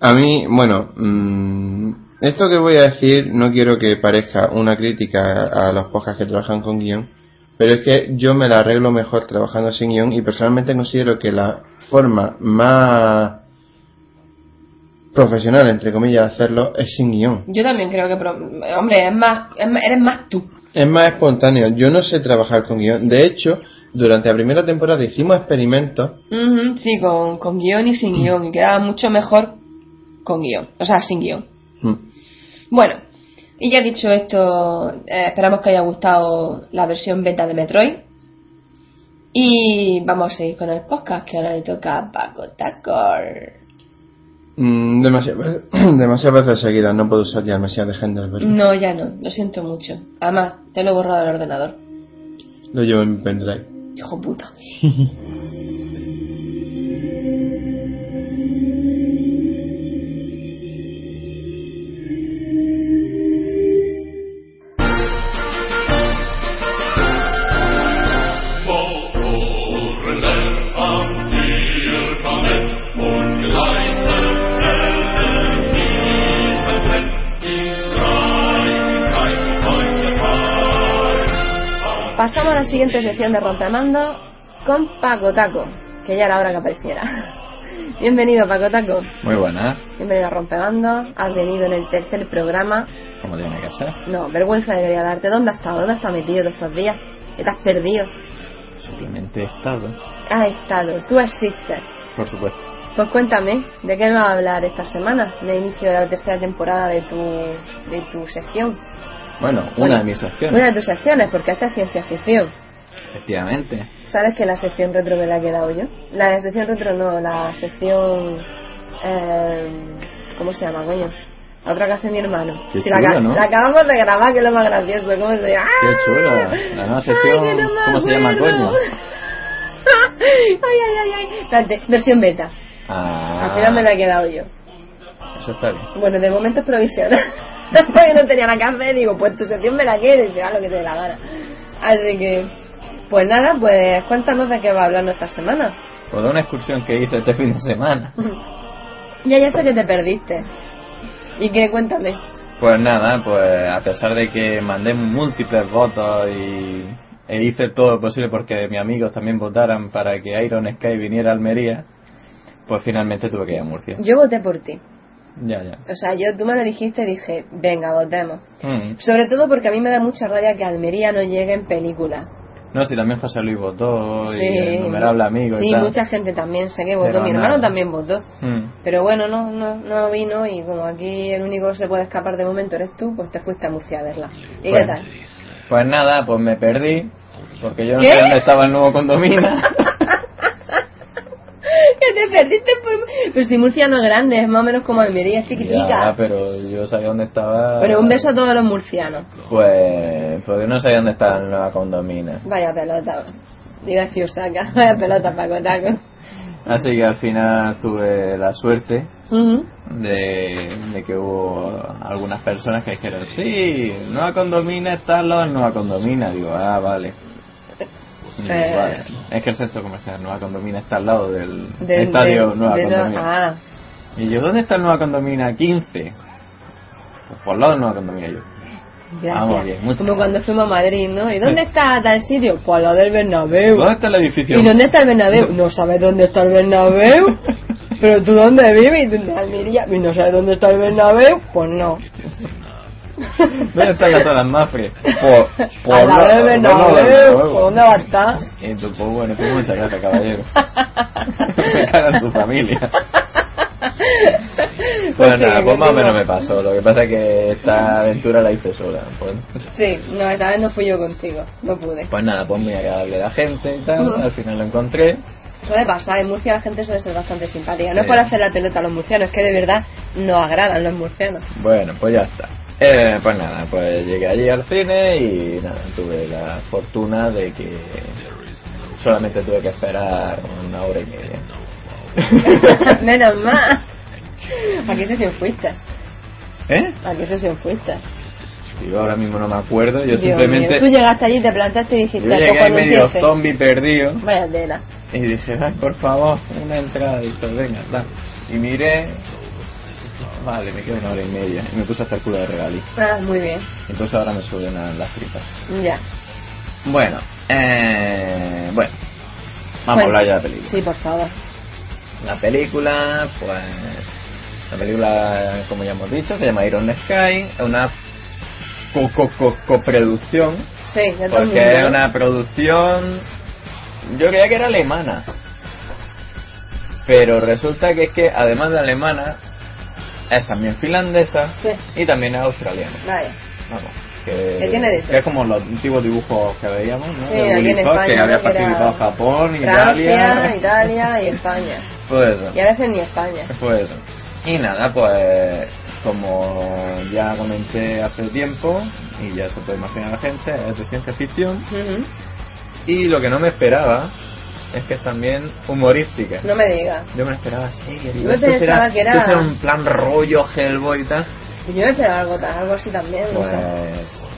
A mí, bueno, mm, esto que voy a decir no quiero que parezca una crítica a los podcasts que trabajan con guion, pero es que yo me la arreglo mejor trabajando sin guion y personalmente considero que la forma más profesional, entre comillas, de hacerlo es sin guion. Yo también creo que, hombre, es más, es más- eres más tú. Es más espontáneo. Yo no sé trabajar con guion. De hecho, durante la primera temporada hicimos experimentos sí, con, con guion y sin guion. Y quedaba mucho mejor con guion. O sea, sin guion. mm, Bueno, Y ya dicho esto, eh, esperamos que haya gustado la versión beta de Metroid. Y vamos a seguir con el podcast que ahora le toca a Paco Tacor. Mm, demasiadas [clears throat] demasiadas veces seguidas, no puedo usar ya demasiado de Gender, ¿verdad? No, ya no, lo siento mucho. Además, te lo he borrado del ordenador. Lo llevo en mi pendrive. Hijo puta. Pasamos a siguiente sección de Rompemando con Paco Taco, que ya era hora que apareciera. [laughs] Bienvenido Paco Taco, Muy buena, bienvenido a Rompemando, has venido en el tercer programa. como tiene que ser. No, vergüenza debería darte. ¿Dónde has estado? ¿Dónde has estado metido todos estos días? ¿Qué te has perdido? Simplemente he estado, Has estado, tú existes. por supuesto. Pues cuéntame, ¿de qué me vas a hablar esta semana? De inicio de la tercera temporada de tu, de tu sección. Bueno, una Bueno, de mis opciones, Una de tus secciones, porque esta es ciencia ficción. Efectivamente. ¿Sabes que la sección retro me la he quedado yo? La sección retro no, la sección... eh, ¿Cómo se llama, coño? La otra que hace mi hermano. Qué Sí, la, chulo, aca- ¿no? la acabamos de grabar, que es lo más gracioso. ¿Cómo se llama? Qué chulo. La nueva sección, Ay, no ¿cómo se llama, coño? [laughs] ay, ay, ay, ay. Espérate, versión beta. Ah, Al final me la he quedado yo. Eso está bien. Bueno, de momento es provisional. [laughs] Porque no tenía que hacer, digo, pues tu sección me la quiero y lo que te dé la gana. Así que, pues nada, pues cuéntanos de qué va a hablar esta semana. Pues de una excursión que hice este fin de semana. [laughs] Ya, ya sé que te perdiste. ¿Y qué? Cuéntame. Pues nada, pues a pesar de que mandé múltiples votos y e hice todo lo posible porque mis amigos también votaran para que Iron Sky viniera a Almería, pues finalmente tuve que ir a Murcia. Yo voté por ti. Ya, ya. O sea, yo, tú me lo dijiste y dije, venga, votemos. Mm. Sobre todo porque a mí me da mucha rabia que Almería no llegue en película. No, si también José Luis votó y Sí. el innumerable amigo Sí, y tal. mucha gente también sé que votó. Pero Mi hermano nada. también votó. Mm. Pero bueno, no, no, no vino y como aquí el único que se puede escapar de momento eres tú, pues te fuiste a Murcia a verla. ¿Y qué Bueno. tal? Pues nada, pues me perdí. Porque yo no ¿Qué? sé dónde estaba el nuevo condominio. [laughs] [laughs] que te perdiste por... Pero si Murcia no es grande, es más o menos como Almería, es chiquitica. Ya, pero yo sabía dónde estaba. Pero un beso a todos los murcianos. Pues, yo no sabía dónde estaba el nuevo condominio. Vaya pelota. Digo así, Osaka. [laughs] Vaya pelota, Paco Taco. Así que al final tuve la suerte de, de que hubo algunas personas que dijeron, sí, Nueva Condomina está al lado Nueva Condomina. Digo, ah, vale. Eh. Es que el centro comercial Nueva Condomina está al lado del De- estadio Nueva de- Condomina. Ah, Y yo, ¿dónde está el Nueva Condomina 15? Pues por el lado del Nueva Condomina yo. Vamos bien, Como cuando fuimos a Madrid, ¿no? ¿Y dónde está tal sitio? Pues lo del Bernabéu. ¿Dónde está el edificio? ¿Y dónde está el Bernabéu? No sabes dónde está el Bernabéu. [laughs] Pero tú dónde vives? ¿Y tú en Almería? ¿Y no sabes dónde está el Bernabéu? Pues no. ¿Dónde están las todas las mafres? Por, por del no, no, no, ¿Por dónde va a estar? Y tú, pues bueno, pues muchas gracias, caballero. Me cagan su familia. [laughs] Bueno, nada, pues más o menos me pasó. Lo que pasa es que esta aventura la hice sola. Pues, Sí, no, esta vez no fui yo contigo. No pude. pues nada, pues muy agradable la gente y tal. Al final lo encontré. Suele pasar, en Murcia la gente suele ser bastante simpática. No es Sí. por hacer la pelota a los murcianos, es que de verdad nos agradan los murcianos. Bueno, pues ya está. Eh, pues nada, pues llegué allí al cine y nada, tuve la fortuna de que solamente tuve que esperar una hora y media. [laughs] Menos mal. ¿A qué sesión fuiste? ¿Eh? ¿A qué sesión fuiste? Yo ahora mismo no me acuerdo, yo Dios simplemente... mío, Tú llegaste allí, te plantaste y dijiste, Yo "Pues llegué ahí medio empiece". zombie perdido Vaya tela. y dije, ay, por favor, una entrada. Y todo, venga, da. Y miré, vale, me quedo una hora y media. Y me puse hasta el culo de regalí. Ah, muy bien. Entonces ahora me suben a las tripas. Ya. Bueno, eh, bueno, vamos a Bueno, hablar ya de la película. Sí, por favor. La película, pues, la película, como ya hemos dicho, se llama Iron Sky, es una co- co- co- coproducción, Sí, el porque es una producción, yo creía que era alemana, pero resulta que es que además de alemana, es también finlandesa Sí. y también es australiana. Vaya. Vamos, que, tiene de que es como los antiguos dibujos que veíamos, ¿no? Sí, De aquí en Fox, España, que había participado Japón, Francia, Italia. Italia y [laughs] España. Pues eso. Y a veces ni España. Pues eso. Y nada, pues como ya comenté hace tiempo, y ya se puede imaginar la gente, es de ciencia ficción. Y lo que no me esperaba es que es también humorística. No me digas. Yo me lo esperaba seria. Yo me pensaba que era- será un plan rollo Hellboy y tal. Yo me esperaba algo, algo así también. no. Pues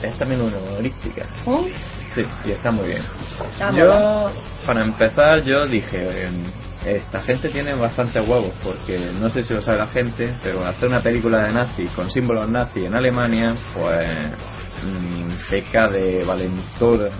es también una humorística. ¿Oh? Sí, y está muy bien. Ah. Yo, para empezar, yo dije, em, esta gente tiene bastantes huevos, porque no sé si lo sabe la gente, pero hacer una película de nazis con símbolos nazis en Alemania, pues mm, peca de valentor.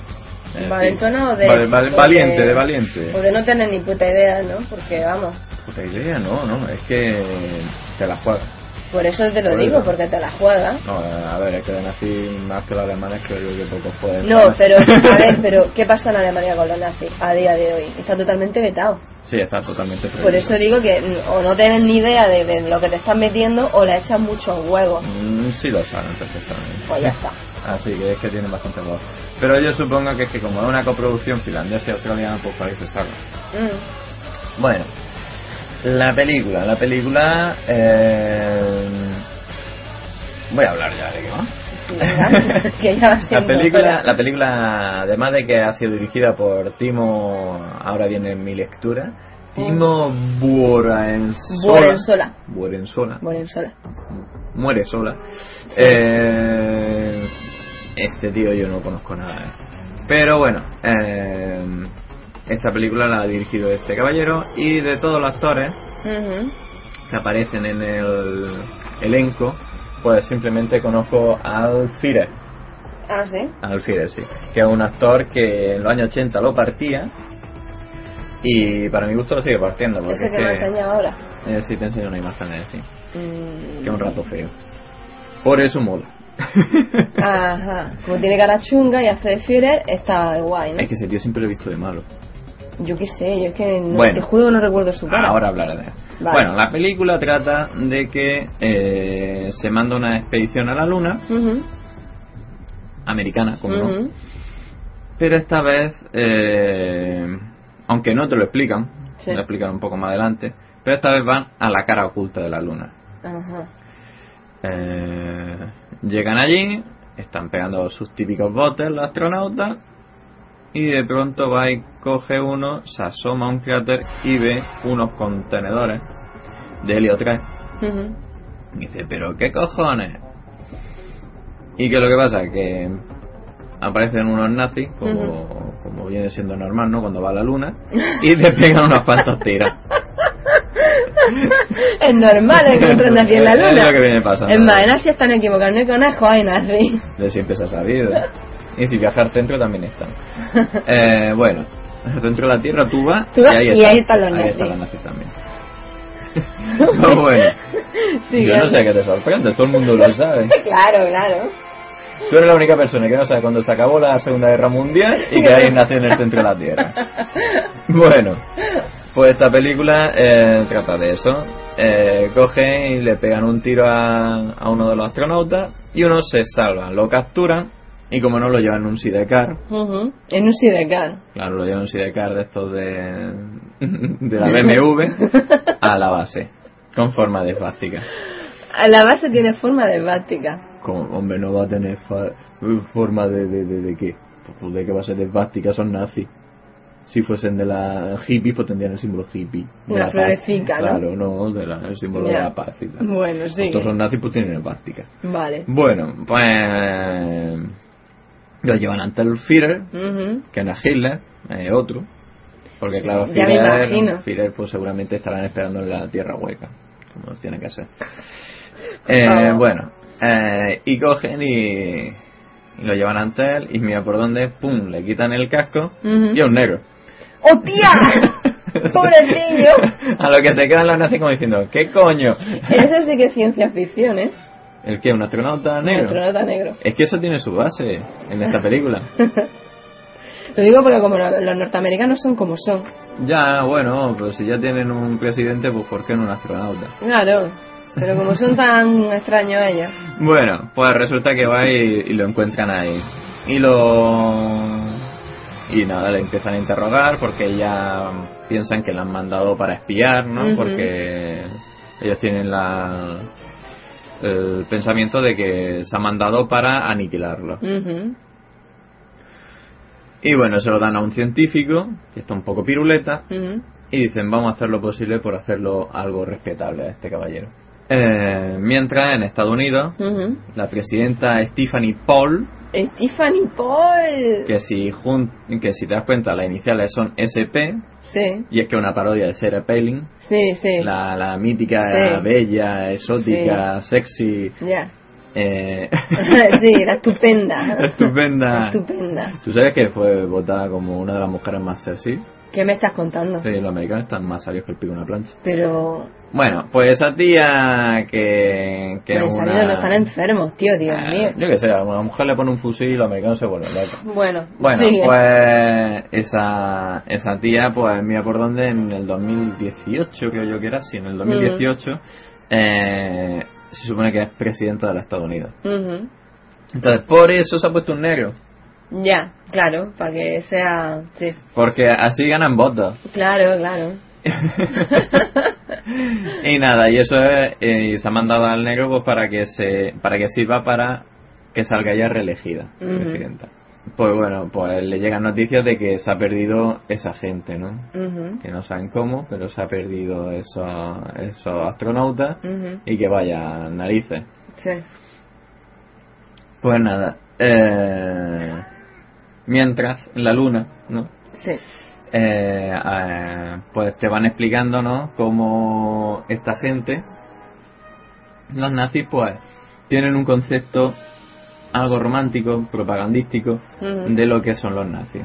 ¿Valentona o de.? val- val- o valiente, de valiente. O de no tener ni puta idea, ¿no? Porque vamos. Puta idea, no, no, es que te la juegas. Por eso te lo Por digo, eso. porque te la juegas. No, a ver, es que de nazis más que los alemanes creo yo que pocos pueden. No, pero, a [laughs] ver, pero ¿qué pasa en Alemania con los nazis a día de hoy? Está totalmente vetado. Sí, está totalmente Por prohibido. eso digo que mm, o no tienes ni idea de, de lo que te están metiendo o le echas muchos huevos. Mm, Sí lo saben perfectamente. Pues ya está. [laughs] Así que es que tienen bastante voz. Pero yo supongo que es que como es una coproducción finlandesa y australiana, pues por ahí se salva. Mm. Bueno, la película, la película... eh, Voy a hablar ya de qué va. [laughs] La película, la película, además de que ha sido dirigida por Timo, ahora viene en mi lectura, Timo Buorensola. Buorensola. Buorensola. Buorensola. muere sola. Eh, este tío yo no conozco nada. eh. Pero bueno, eh, esta película la ha dirigido este caballero y de todos los actores que aparecen en el elenco, pues simplemente conozco a Al Fire. Ah, sí. Al Fire, sí. Que es un actor que en los años 80 lo partía y para mi gusto lo sigue partiendo. Porque Ese es que me enseña ahora. eh, sí, te enseño una imagen de él, sí. Mm. Que es un rato feo. Por eso mola. [laughs] Ajá. Como tiene cara chunga y hace de Führer, está guay, ¿no? Es que ese tío siempre lo he visto de malo. Yo qué sé, yo es que no, Bueno. te juro que no recuerdo su cara. Ahora hablaré de él. Vale. Bueno, la película trata de que eh, se manda una expedición a la Luna, Ujú, americana, como no, ujú. pero esta vez, eh, aunque no te lo explican, Sí. lo explican un poco más adelante, pero esta vez van a la cara oculta de la Luna. Ajá. Eh, llegan allí, están pegando sus típicos botes los astronautas y de pronto va y coge uno, se asoma a un cráter y ve unos contenedores de helio 3. Ujú. Y dice, pero qué cojones. Y que lo que pasa que aparecen unos nazis, como, como viene siendo normal, ¿no? Cuando va a la luna, [laughs] y te pegan unos cuantos tiros. [laughs] Es normal encontrar nazi en la Es luna. lo que viene pasando. Es más, en Asia están equivocados, no hay conejos, hay nazi. De siempre se ha sabido. Y si viajar dentro también están. Eh, bueno, dentro de la Tierra tú vas, Tú y ahí, y ahí están los ahí nazis. están los nazis también. [laughs] Pues bueno, Sí, yo no sé qué te sorprende, todo el mundo lo sabe. [laughs] Claro, claro. Tú eres la única persona que no sabe cuándo se acabó la Segunda Guerra Mundial y que hay nació en el centro de la Tierra. Bueno, pues esta película eh, trata de eso. Eh, cogen y le pegan un tiro a, a uno de los astronautas y uno se salva. Lo capturan y como no lo llevan en un sidecar, Ujú. En un sidecar. claro, lo llevan en un sidecar de estos de, [laughs] de la BMW a la base, con forma de esvástica. A la base tiene forma de esvástica. Como, hombre, no va a tener fa- forma de, de, de, de qué. Pues de que va a ser de esvástica, son nazis. Si fuesen de la hippie, pues tendrían el símbolo hippie. de Una la paz. florecica, ¿no? Claro, no, de la- el símbolo de la paz y tal. Bueno, sí. Estos son nazis, pues tienen esvástica. Vale. Bueno, pues. Lo llevan ante el Führer, Ujú. que no es Hitler, es otro. Porque claro, Führer, pues seguramente estarán esperando en la tierra hueca, como tiene que ser. [laughs] Eh, Ah. Bueno, eh, y cogen y, y lo llevan ante él y mira por dónde, pum, le quitan el casco y es un negro. ¡Hostia! [laughs] ¡Pobrecillo! A lo que se quedan los nazis como diciendo, ¿qué coño? Eso sí que es ciencia ficción, ¿eh? ¿El qué? ¿Un astronauta negro? Astronauta negro. Es que eso tiene su base en esta película. [laughs] Lo digo porque como lo- los norteamericanos son como son. Ya, bueno, pero si ya tienen un presidente, pues ¿por qué no un astronauta? Claro. Pero como son tan extraños ellos. Bueno, pues resulta que va y, y lo encuentran ahí. Y lo... Y nada, le empiezan a interrogar porque ya piensan que le han mandado para espiar, ¿no? Porque ellos tienen la el pensamiento de que se ha mandado para aniquilarlo. Ujú. Y bueno, se lo dan a un científico, que está un poco piruleta, y dicen vamos a hacer lo posible por hacerlo algo respetable a este caballero. Eh, mientras en Estados Unidos, la presidenta Stephanie Paul, Stephanie Paul. que si, jun- que si te das cuenta las iniciales son SP, Sí, y es que es una parodia de Sarah Palin, sí, sí. la, la mítica, Sí. bella, exótica, sexy, Ya. eh, [laughs] sí, la estupenda. [laughs] estupenda. Estupenda. ¿Tú sabes que fue votada como una de las mujeres más sexy? ¿Qué me estás contando? Sí, los americanos están más serios que el pico de una plancha. Pero. Bueno, pues esa tía que, que que es no una... están enfermos, tío, Dios Ah, mío. Yo que sé, a una mujer le pone un fusil y los americanos se vuelven locos. Bueno, Bueno, sigue. pues esa, esa tía, pues mira por dónde en el 2018, creo yo que era, sí, en el 2018, eh, se supone que es presidenta de los Estados Unidos. Ujú. Entonces, por eso se ha puesto un negro. Ya, claro, para que sea. Sí. Porque así ganan votos. Claro, claro. [laughs] y nada, y eso es, eh, y se ha mandado al negro pues para que se, para que sirva para que salga ya reelegida presidenta. Pues bueno, pues le llegan noticias de que se ha perdido esa gente, ¿no? Que no saben cómo, pero se ha perdido esos, esos astronautas y que vaya narices. Sí. Pues nada, eh, mientras en la luna, ¿no? Sí. Eh, eh, pues te van explicando, ¿no? Cómo esta gente, los nazis, pues, tienen un concepto algo romántico, propagandístico, de lo que son los nazis.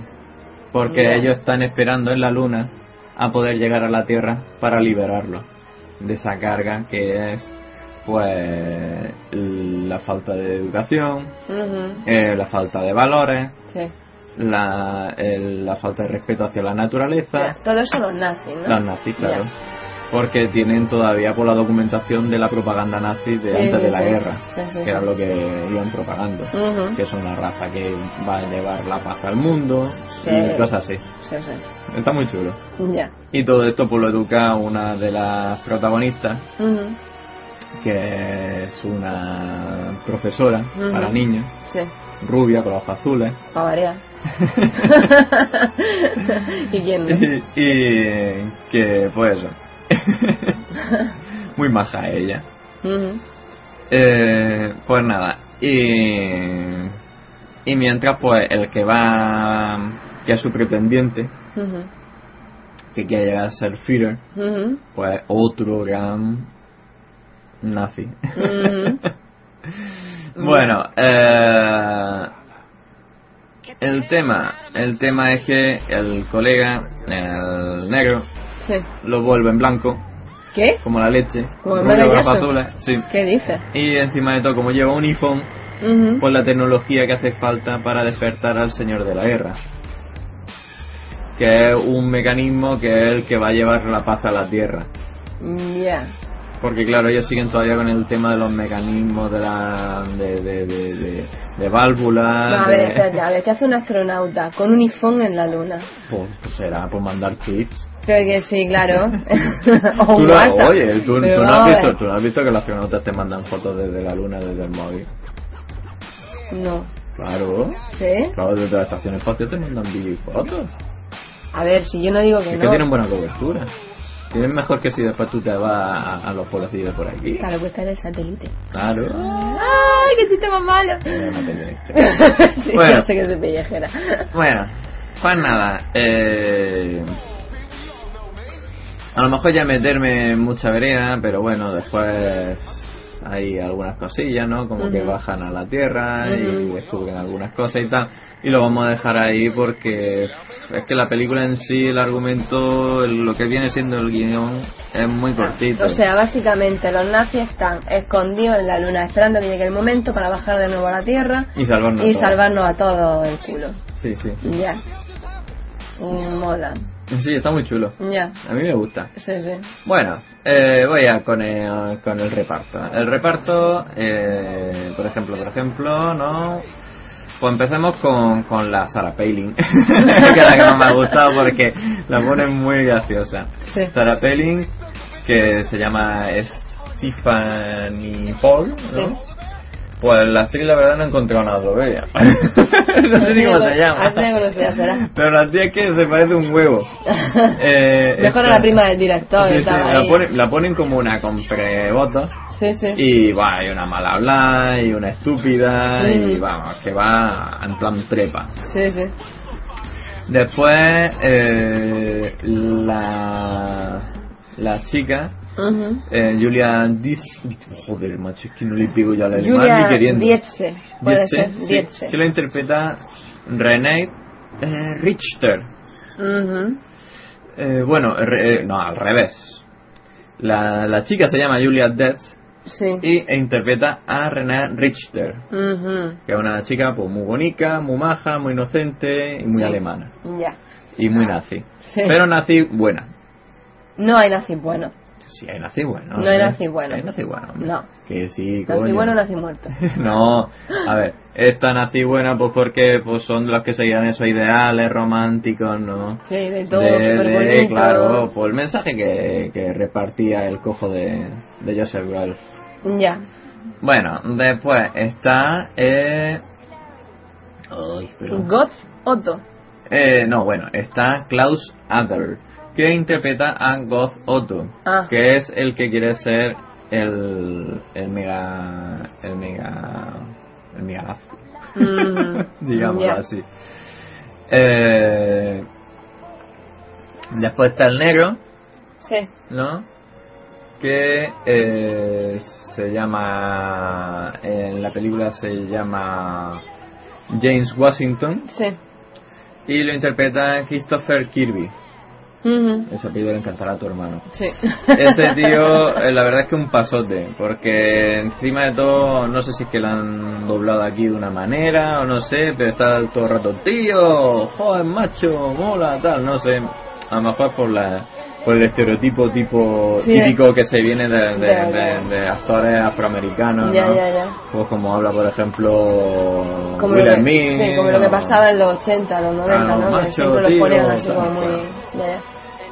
Porque ellos están esperando en la luna a poder llegar a la Tierra para liberarlo de esa carga que es, pues, la falta de educación, eh, la falta de valores, Sí. La, el- la falta de respeto hacia la naturaleza, Ya, Todo eso los nazis, ¿no? los nazis, claro. Ya. Porque tienen todavía por la documentación de la propaganda nazi de Sí, antes sí, de la sí. guerra, que era lo que iban propagando. Que es una raza que va a llevar la paz al mundo y cosas así. Sí, sí. Está muy chulo. Ya. Y todo esto pues lo educa una de las protagonistas, que es una profesora Ujú. para niños, rubia, con ojos azules. Para variar. ¿Y quién no? y, y que pues eso [laughs] muy maja ella Ujú. Eh, pues nada y y mientras pues el que va que es su pretendiente Ujú. que quiere llegar a ser Führer Ujú. pues otro gran nazi [laughs] bueno eh, el tema el tema es que el colega el negro Sí. lo vuelve en blanco ¿Qué? como la leche, Como azules, sí. ¿Qué dices? Y encima de todo, como lleva un iPhone, Ujú. pues la tecnología que hace falta para despertar al Señor de la Guerra. Que es un mecanismo que es el que va a llevar la paz a la Tierra. Ya. Porque claro, ellos siguen todavía con el tema de los mecanismos de la de, de, de, válvulas. No, a ver, espérate, a ver, ¿qué hace un astronauta con un iPhone en la luna? Pues, pues será por mandar tweets. Creo que sí, claro. [laughs] [laughs] o Tú no- WhatsApp. oye, tú, no has visto, tú no has visto que los astronautas te mandan fotos desde la luna desde el móvil. No. Claro. ¿Sí? Claro, desde la estación espacial te mandan vídeos y fotos. A ver, si yo no digo que Es no. que tienen buena cobertura. Tienen mejor que si después tú te vas a, a los pueblecillos por aquí. Claro, pues está en el satélite. Claro. ¡Ay, qué chiste más malo! Sí, Bueno. no sé que soy pellejera. Bueno, pues nada. Eh, a lo mejor ya meterme en mucha vereda, pero bueno, después hay algunas cosillas, ¿no? Como que Ujú. bajan a la tierra y Ujú. descubren algunas cosas y tal. Y lo vamos a dejar ahí porque es que la película en sí, el argumento, lo que viene siendo el guion, es muy cortito. O sea, básicamente los nazis están escondidos en la luna esperando que llegue el momento para bajar de nuevo a la Tierra y salvarnos y todos. salvarnos a todos el culo. Sí, sí. Ya. Mola. Sí, está muy chulo. Ya. A mí me gusta. Sí, sí. Bueno, eh, voy a con el, con el reparto. El reparto, eh, por ejemplo, por ejemplo, ¿no? Pues empecemos con, con la Sarah Palin, [laughs] que es la que más me ha gustado porque la pone muy graciosa. Sí. Sarah Palin, que se llama Stephanie Paul, ¿no? Sí. Pues la actriz la verdad no he encontrado nada de ella. [laughs] no sé ni cómo se llama. Pero la tía es que se parece un huevo. [laughs] Eh, Mejor a la prima del director. Sí, sí, la, ponen, la ponen como una comprevoto Sí, sí. y va, hay una mala habla y una estúpida y Mm. vamos, que va en plan trepa. Sí, sí. Después eh, la la chica Ujú. eh, Julia Dis joder macho es que no le pego ya la alemán Julia ni queriendo Dietze. Puede Dietze, ser. sí, Dietze. que la interpreta René eh, Richter Ujú. Eh, bueno, re- eh, no, al revés. La, la chica se llama Julia Detz Sí. y e interpreta a Renée Richter, que es una chica pues muy bonita, muy maja, muy inocente y muy Sí. alemana. Ya. Y muy nazi. Sí. Pero nazi buena. No hay nazi bueno. Sí, hay nazi bueno. No hay hombre. nazi bueno. Hay nazi bueno. hombre. No. Que sí, Nazi coño. bueno, nazi muerto. [laughs] No, a ver, esta nazi buena pues porque pues son los que seguían esos ideales románticos, ¿no? Sí, de todo, de, de- claro, por el mensaje que, que repartía el cojo de, de Joseph Gall. Ya. Bueno, después está... Eh... Ay, perdón. Otto. Eh, no, bueno, está Klaus Adler, que interpreta a Goth Otto, Ah. que es el que quiere ser el, el mega... el mega... el mega Mm, [laughs] digámoslo ya. así. Eh, después está el negro, Sí. ¿no? Que eh, se llama. En la película se llama James Washington Sí. y lo interpreta Christopher Kirby. Ujú. Ese apellido le encantará a tu hermano. Sí. Ese tío, [laughs] eh, la verdad es que un pasote, porque encima de todo, no sé si es que lo han doblado aquí de una manera o no sé, pero está todo el rato, tío, joven macho, mola, tal, no sé, a lo mejor por la por el estereotipo tipo Sí, típico que se viene de, de- de- de- de actores afroamericanos, ¿no? Pues como habla, por ejemplo, Como Will lo, que, Smith, sí, como lo que o- pasaba en los 80, los 90, Claro, ¿no? macho, que siempre los ponían así como muy...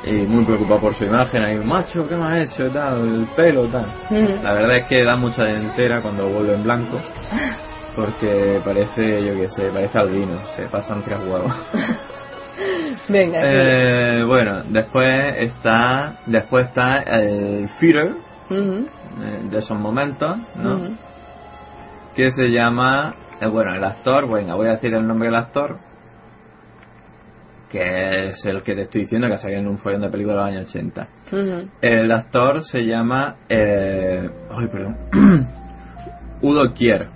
y muy preocupado por su imagen, ahí, macho, ¿qué me has hecho? Tal, el pelo, tal. Ujú. La verdad es que da mucha entera cuando vuelve en blanco. [laughs] Porque parece, yo que sé, parece albino. Se pasan tres huevos. [laughs] Venga. Eh, bueno, después está después está el Ujú. eh, de esos momentos, ¿no? Que se llama, eh, bueno, el actor, venga, voy a decir el nombre del actor. Que es el que te estoy diciendo que salió en un follón de película de los años 80. Ujú. El actor se llama. Eh, ay, perdón. [clears throat] Udo Kier.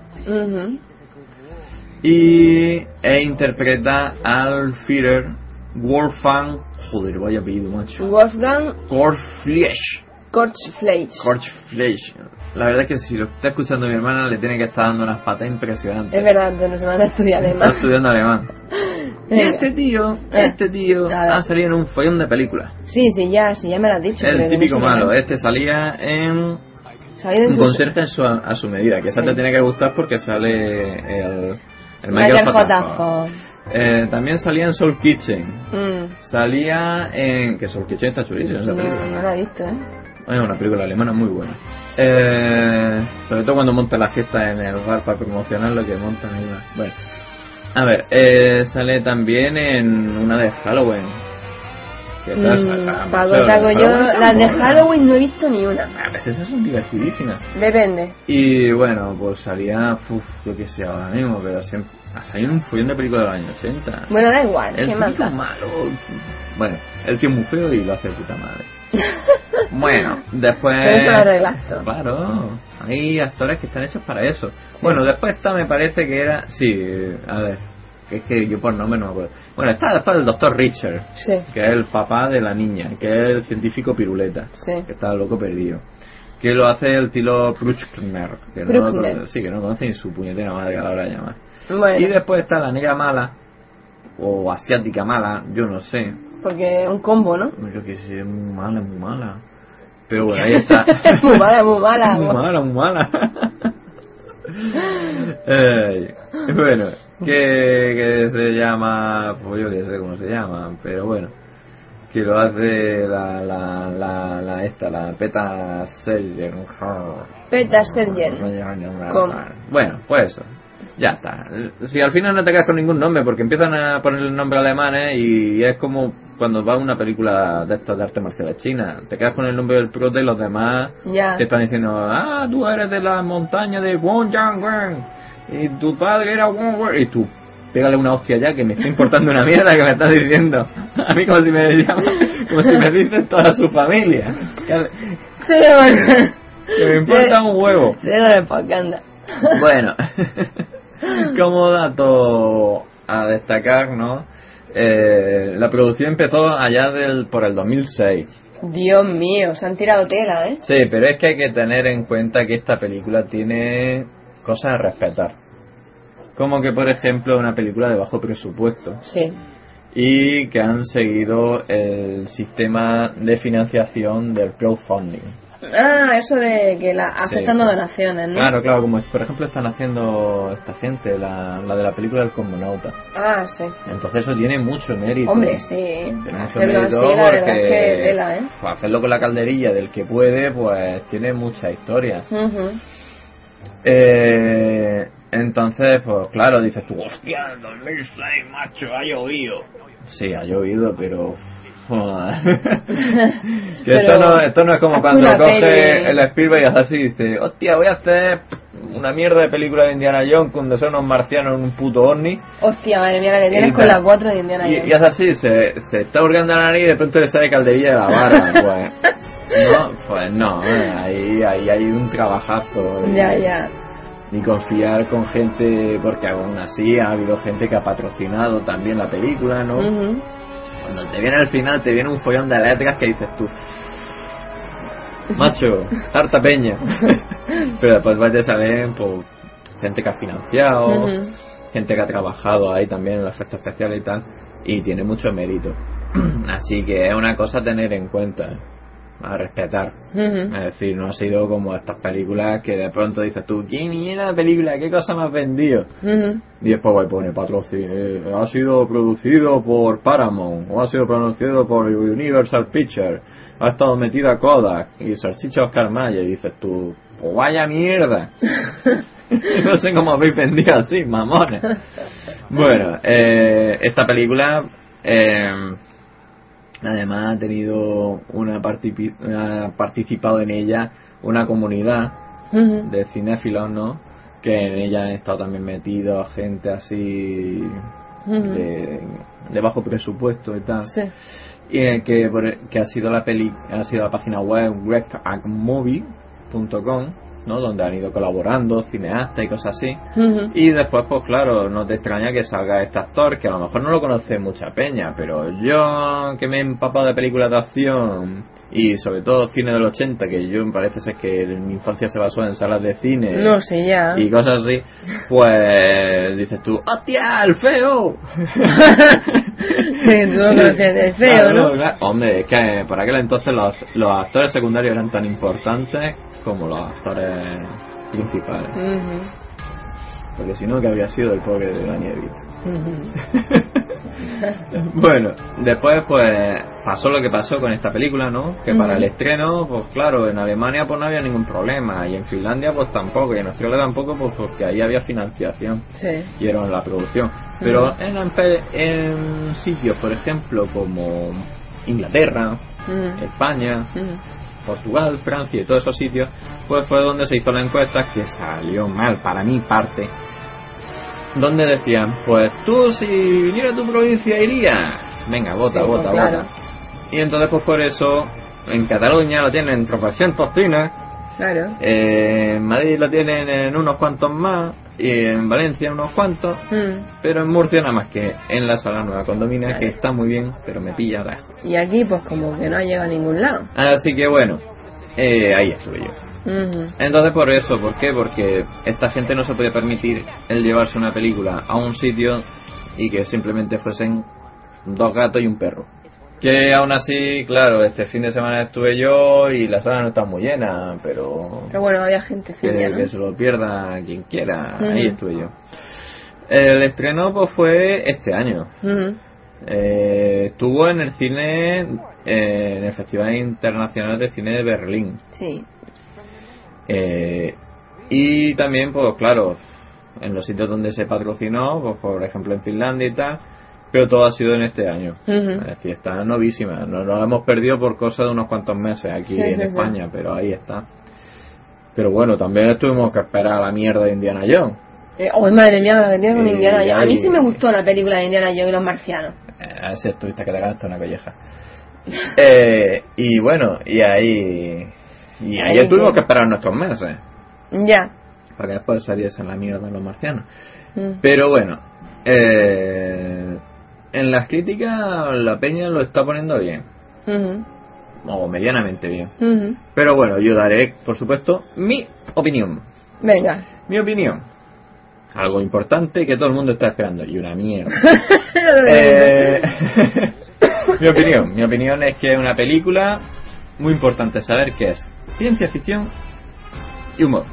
Y e interpreta al Führer Wolfgang. Joder, vaya apellido, macho. Wolfgang Korfleisch. Korchfleisch. Korfleisch. La verdad es que si lo está escuchando mi hermana, le tiene que estar dando unas patas impresionantes. Es verdad, entonces nos van a estudiar Está estudiando alemán. [laughs] Y este tío, Eh. este tío A ha salido en un follón de películas. Sí, sí, ya, sí, ya me lo has dicho. El no típico sé malo. Este salía en Un en su- a su medida, que esa Sí. te tiene que gustar porque sale el, el Michael Michael J. J. Fox. Eh, también salía en Soul Kitchen. Mm. Salía en. que Soul Kitchen está chulísima esa No, película. no la he visto, ¿eh? Es una película alemana muy buena. Eh, sobre todo cuando monta la fiesta en el bar para promocionar lo que montan ahí. Bueno. A ver, eh, sale también en una de Halloween. Esas, Mm, taco, yo las de. Halloween no he visto ni una. A veces son divertidísimas. Depende. Y bueno, pues salía, uf, yo qué sé ahora mismo, pero siempre ha salido un follón de películas de los años 80. Bueno, da igual, el ¿qué malo. Bueno, el que es muy feo y lo hace de puta madre. [laughs] bueno, después. Pero eso lo. Claro, hay actores que están hechos para eso. Bueno, después está, me parece que era. Sí, a ver, que es que yo por nombre no me acuerdo. Bueno, está después el doctor Richard, Sí, que es el papá de la niña, que es el científico piruleta sí. que está loco perdido. Que lo hace el tilo Bruckner, que no, sí, que no conoce ni su puñetera madre a la hora de llamar. Bueno. Y después está la negra mala, o asiática mala, yo no sé. Porque es un combo, ¿no? Yo que sé, es muy mala, muy mala. Pero bueno, ahí está. [laughs] muy mala, muy mala. [laughs] muy mala, muy mala. [laughs] Bueno, que, que se llama, pues yo que sé cómo se llama, pero bueno, que lo hace la, la, la, la esta, la Peta Sergen. Peter Sergen. Bueno, pues eso. Ya está. Si al final no te quedas con ningún nombre, porque empiezan a poner el nombre alemanes y es como cuando va una película de estas de arte marcial china. Te quedas con el nombre del prota y los demás Ya. te están diciendo, ah, tú eres de la montaña de Wongyangwen y tu padre era Wong y tú pégale una hostia ya que me está importando una mierda que me estás diciendo. A mí como si me llama, como si me dices toda su familia. Sí, bueno. que me importa un huevo. Sí, propaganda. Bueno, como dato a destacar, ¿no? Eh, la producción empezó allá del por el 2006. Dios mío, se han tirado tela, ¿eh? Sí, pero es que hay que tener en cuenta que esta película tiene cosas a respetar. Como que, por ejemplo, una película de bajo presupuesto Sí. y que han seguido el sistema de financiación del crowdfunding. Ah, eso de que la Sí. aceptando donaciones, ¿no? Claro, claro, como por ejemplo están haciendo esta gente, la, la de la película del cosmonauta. Ah, sí. Entonces eso tiene mucho mérito. Hombre, sí. Tiene mucho Hacerlo mérito así, la verdad porque es que tela, ¿eh? pues, hacerlo con la calderilla del que puede, pues tiene mucha historia. Ujú. Eh, entonces, pues claro, dices tú, hostia, 2006, macho, ha llovido. Sí, ha llovido, pero... [laughs] que esto, no, esto no es como cuando coge peli. el Spielberg y hace así y dice, hostia, voy a hacer una mierda de película de Indiana Jones donde son unos marcianos en un puto ovni. Hostia, madre mía, la que Y tienes con las cuatro de Indiana Y, Jones. y hace así, se, se está hurgando la nariz y de pronto le sale calderilla de la barba, [laughs] pues. No, pues no, ahí, ahí hay un trabajazo. y- Ya, ya. ni confiar con gente, porque aún así ha habido gente que ha patrocinado también la película, ¿no? Cuando te viene al final, te viene un follón de letras que dices tú, macho, harta peña. [laughs] Pero después vas a saber, pues, gente que ha financiado, gente que ha trabajado ahí también en los efectos especiales y tal, y tiene mucho mérito. [clears throat] Así que es una cosa a tener en cuenta, a respetar. Es decir, no ha sido como estas películas que de pronto dices tú, ¿quién era la película? ¿Qué cosa me has vendido? Y después y pone patrocinio. eh, ha sido producido por Paramount, o ha sido producido por Universal Pictures, ha estado metida Kodak y Salchicha Oscar Mayer. Y dices tú, pues vaya mierda. [laughs] no sé cómo habéis vendido así, mamones. Bueno, eh, esta película eh, además ha tenido una, participado en ella una comunidad de cinéfilos, ¿no? Que en ella han estado también metidos gente así de, de bajo presupuesto y tal. Sí. Y eh, que, que ha sido la peli, ha sido la página web rectagmovie.com, ¿no? Donde han ido colaborando cineastas y cosas así. Y después, pues claro, no te extraña que salga este actor, que a lo mejor no lo conoce mucha peña, pero yo que me he empapado de películas de acción y sobre todo cine del 80, que yo me parece ser que mi infancia se basó en salas de cine No sé ya. y cosas así, pues dices tú, ¡hostia, el feo! [laughs] Hombre, es que por aquel entonces los, los actores secundarios eran tan importantes como los actores principales. Porque si no, que había sido el pobre de. Ujú. [laughs] [laughs] Bueno, después pues pasó lo que pasó con esta película, ¿no? Que para el estreno, pues claro, en Alemania pues no había ningún problema y en Finlandia pues tampoco y en Australia tampoco pues porque ahí había financiación Sí. y era la producción. Pero en, sitios, por ejemplo, como Inglaterra. España. Portugal, Francia y todos esos sitios, pues fue donde se hizo la encuesta que salió mal para mi parte. Donde decían, pues tú si viniera a tu provincia irías. Venga, vota, Sí, vota, pues, claro. vota. Y entonces pues por eso en Cataluña lo tienen tropecientos cines, Claro. eh, en Madrid lo tienen en unos cuantos más, y en Valencia unos cuantos, Mm. pero en Murcia nada más que en la sala nueva condomina, Claro. que está muy bien, pero me pilla lejos. Y aquí, pues como que no ha llegado a ningún lado. Así que bueno, eh, ahí estuve yo. Entonces por eso, ¿por qué? Porque esta gente no se puede permitir el llevarse una película a un sitio y que simplemente fuesen dos gatos y un perro. Que aún así, claro, este fin de semana estuve yo y la sala no está muy llena, pero Pero bueno, había gente que, ¿no? que se lo pierda quien quiera. Ahí estuve yo. El estreno pues fue este año. Eh, estuvo en el cine, eh, en el Festival Internacional de Cine de Berlín. Sí. Eh, y también, pues claro, en los sitios donde se patrocinó, pues por ejemplo en Finlandia y tal, pero todo ha sido en este año. Ujú. Es decir, está novísima. Nos lo hemos perdido por cosa de unos cuantos meses aquí Sí, en sí, sí. España, pero ahí está. Pero bueno, también tuvimos que esperar a la mierda de Indiana Jones. Eh, oh, madre mía, me vendría con Indiana Jones. A mí sí me gustó la película de Indiana Jones y los marcianos. Eh, a ese tuviste que te ganaste una colleja. [laughs] Eh, y bueno, y ahí. Y Ahí tuvimos que esperar nuestros meses. Ya. Para que después saliesen la mierda los marcianos. Mm. Pero bueno, eh, en las críticas la peña lo está poniendo bien. O medianamente bien. Pero bueno, yo daré, por supuesto, mi opinión. Venga. Mi opinión. Algo importante que todo el mundo está esperando. Y una mierda. [laughs] Eh, [laughs] mi opinión. Mi opinión es que es una película muy importante saber que es ciencia ficción y humor.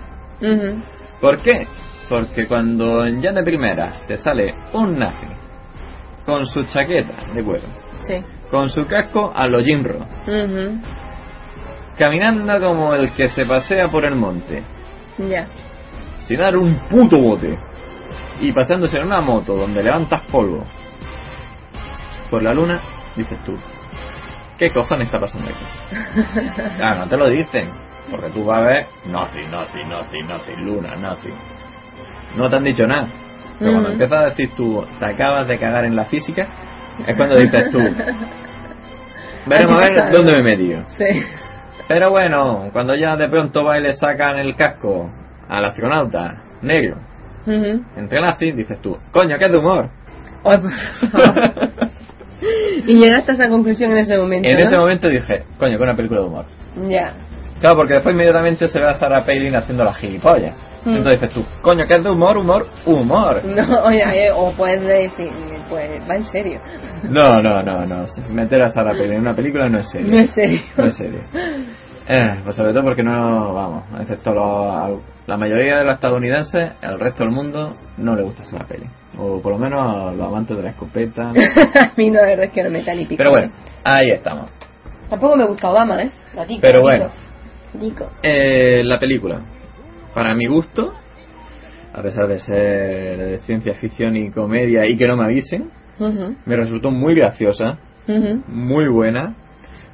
¿Por qué? Porque cuando ya de primera te sale un nazi con su chaqueta de cuero, Sí. con su casco a lo Ujú. caminando como el que se pasea por el monte, sin dar un puto bote, y pasándose en una moto donde levantas polvo por la luna, dices tú, ¿qué cojones está pasando aquí? [laughs] Ah, no te lo dicen, porque tú vas a ver nazi, nazi, nazi, nazi, luna, nazi. No te han dicho nada. Pero cuando Ujú. empiezas a decir tú, te acabas de cagar en la física, es cuando dices tú, [laughs] veremos a ver dónde me he metido. Sí. Pero bueno, cuando ya de pronto va y le sacan el casco al astronauta negro Ujú. entre nazis, dices tú, coño, qué de humor. [laughs] y llegaste a esa conclusión en ese momento. en ¿no? ese momento dije, coño, que una película de humor. Ya. Claro, porque después inmediatamente se ve a Sarah Palin haciendo la gilipollas. Mm. Entonces dices tú, coño, que es de humor, humor, humor. [laughs] No, oye, o puedes decir, pues va en serio. No, no, no, no. Meter a Sarah Palin en una película no es serio. No es serio. No es serio. [laughs] Eh, pues sobre todo porque no, vamos, excepto los- la mayoría de los estadounidenses, el resto del mundo no le gusta Sarah Palin. O por lo menos los amantes de la escopeta. [laughs] a mí no, la verdad es que no me pico. Pero bueno, ahí estamos. Tampoco me gusta Obama, ¿eh? Gatico, Pero gatico. bueno. Eh, la película, para mi gusto, a pesar de ser de ciencia ficción y comedia y que no me avisen, me resultó muy graciosa, muy buena.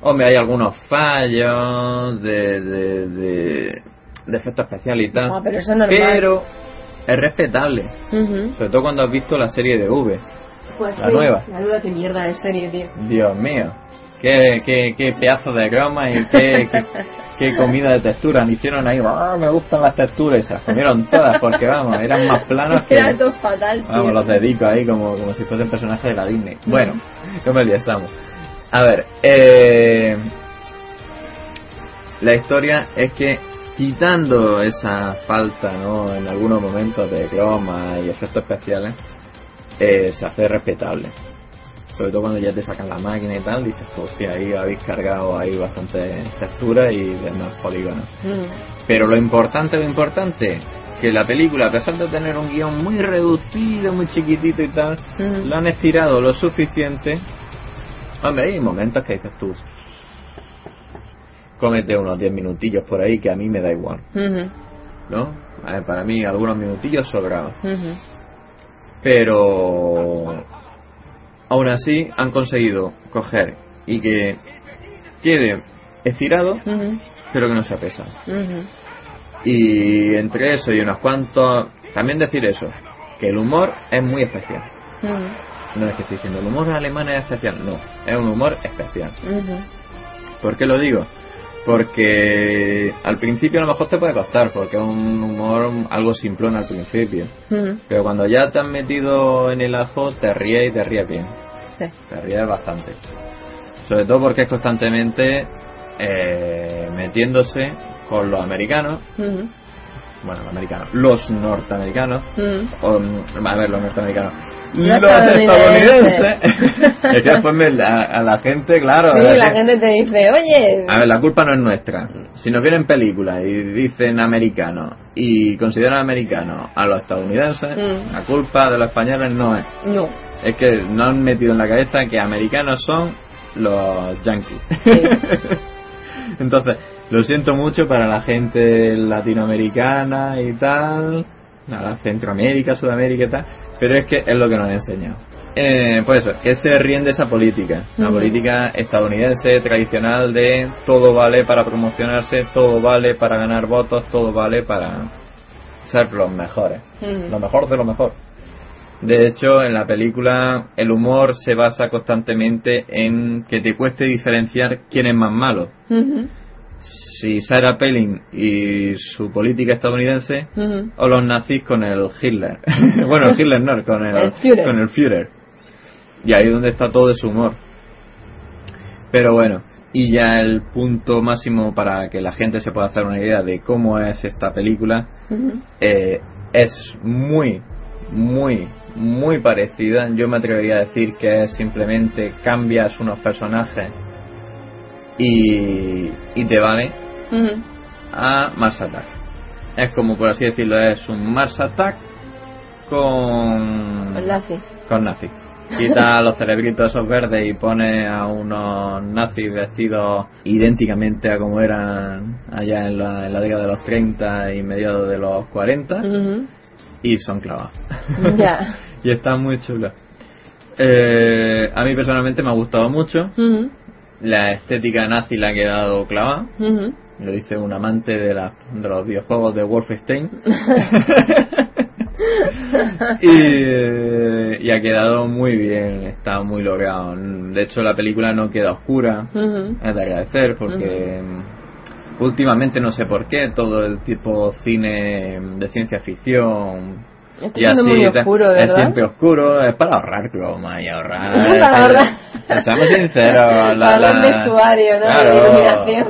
Hombre, hay algunos fallos de, de, de, de efectos especiales y tal, Ah, pero eso es normal. pero es respetable, sobre todo cuando has visto la serie de V. Pues La sí, nueva. La nueva, qué mierda de serie, tío. Dios mío, qué, qué, qué pedazo de croma y qué, qué, qué comida de textura. Me hicieron ahí, "Ah, me gustan las texturas y se las comieron todas porque vamos, eran más planos que... Era todo fatal, tío. Vamos, los dedico ahí como, como si fuesen personajes de la Disney. Bueno, no me liesamos. A ver, eh, la historia es que quitando esa falta, ¿no? En algunos momentos de croma y efectos especiales, eh, se hace respetable. Sobre todo cuando ya te sacan la máquina y tal, dices, pues sí, ahí habéis cargado ahí bastante textura y demás polígonos. Ujú. Pero lo importante, lo importante, que la película, a pesar de tener un guion muy reducido, muy chiquitito y tal, Ujú. lo han estirado lo suficiente. Hombre, hay momentos que dices tú, cómete unos 10 minutillos por ahí que a mí me da igual. ¿no? A ver, para mí algunos minutillos. Ujú. Pero aún así han conseguido coger y que quede estirado, pero que no sea pesado. Ujú. Y entre eso y unos cuantos, también decir eso, que el humor es muy especial. No es que estoy diciendo el humor alemán es especial, no, es un humor especial. ¿Por qué lo digo? Porque al principio a lo mejor te puede costar, porque es un humor algo simplón al principio. Ujú. Pero cuando ya te has metido en el ajo, te ríes y te ríes bien. Sí. Te ríes bastante. Sobre todo porque es constantemente eh, metiéndose con los americanos, Ujú. bueno, los americanos, los norteamericanos, Ujú. o, mm, a ver, los norteamericanos, los estadounidenses. estadounidenses. [laughs] es que después me- a, a la gente, claro. Sí, a la gente te dice, oye, A ver, la culpa no es nuestra. Si nos vienen películas y dicen americanos y consideran americanos a los estadounidenses, Mm. la culpa de los españoles no es. no. Es que no han metido en la cabeza que americanos son los yankees. Sí. [laughs] Entonces, lo siento mucho para la gente latinoamericana y tal, a la Centroamérica, Sudamérica y tal, pero es que es lo que nos han enseñado. Eh, pues eso, que se ríen de esa política, la política estadounidense tradicional de todo vale para promocionarse, todo vale para ganar votos, todo vale para ser los mejores, lo mejor de lo mejor. De hecho, en la película el humor se basa constantemente en que te cueste diferenciar quién es más malo. Si Sarah Palin y su política estadounidense ujú. o los nazis con el Hitler. [laughs] bueno, el Hitler no, con el, El Führer. con el Führer. Y ahí es donde está todo ese humor. Pero bueno, y ya el punto máximo para que la gente se pueda hacer una idea de cómo es esta película eh, es muy, muy, muy parecida. Yo me atrevería a decir que es simplemente cambias unos personajes y, y te vale a Mars Attack. Es como, por así decirlo, es un Mars Attack con, con nazis. Quita [laughs] los cerebritos esos verdes y pone a unos nazis vestidos idénticamente a como eran allá en la, en la década de los 30 y mediados de los 40 Ujú. y son clavados. Ya. [laughs] y está muy chulo. Eh, a mí personalmente me ha gustado mucho. La estética nazi la ha quedado clavada. Lo dice un amante de, la, de los videojuegos de Wolfenstein. [laughs] y, eh, y ha quedado muy bien, está muy logrado. De hecho, la película no queda oscura. Es de agradecer porque últimamente no sé por qué todo el tipo cine de ciencia ficción Está y así muy oscuro, es ¿verdad? siempre oscuro es para ahorrar croma y ahorrar [laughs] Para ahorrar. seamos sinceros [laughs] la, Para la- el vestuario, ¿no? Claro. De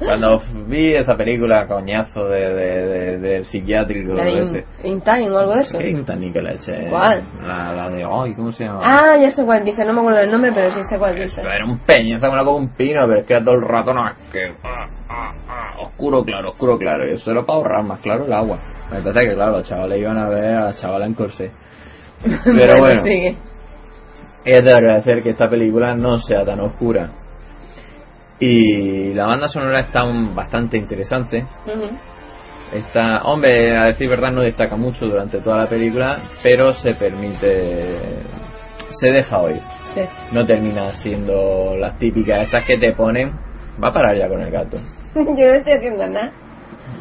[laughs] cuando vi esa película coñazo de, de, de- del psiquiátrico La de In- In Time o algo de eso. ¿Qué Intaní que leche? ¿Cuál? La, la de, ay, ¿cómo se llama? Ah, ya sé cuál dice, no me acuerdo del nombre, pero sí sé cuál dice. Era un peñazo como como un pino, pero es que todo el rato no es que ah, ah, ah, oscuro claro, oscuro claro. Y eso era para ahorrar más claro el agua. Entonces que claro, los chavales iban a ver a la chavala en corsé. [laughs] Pero bueno, sigue. es de agradecer que esta película no sea tan oscura. Y la banda sonora está bastante interesante. Ujú. Está, hombre, a decir verdad no destaca mucho durante toda la película, pero se permite, se deja oír. Sí. No termina siendo las típicas estas que te ponen. Va a parar ya con el gato. [laughs] Yo no estoy haciendo nada.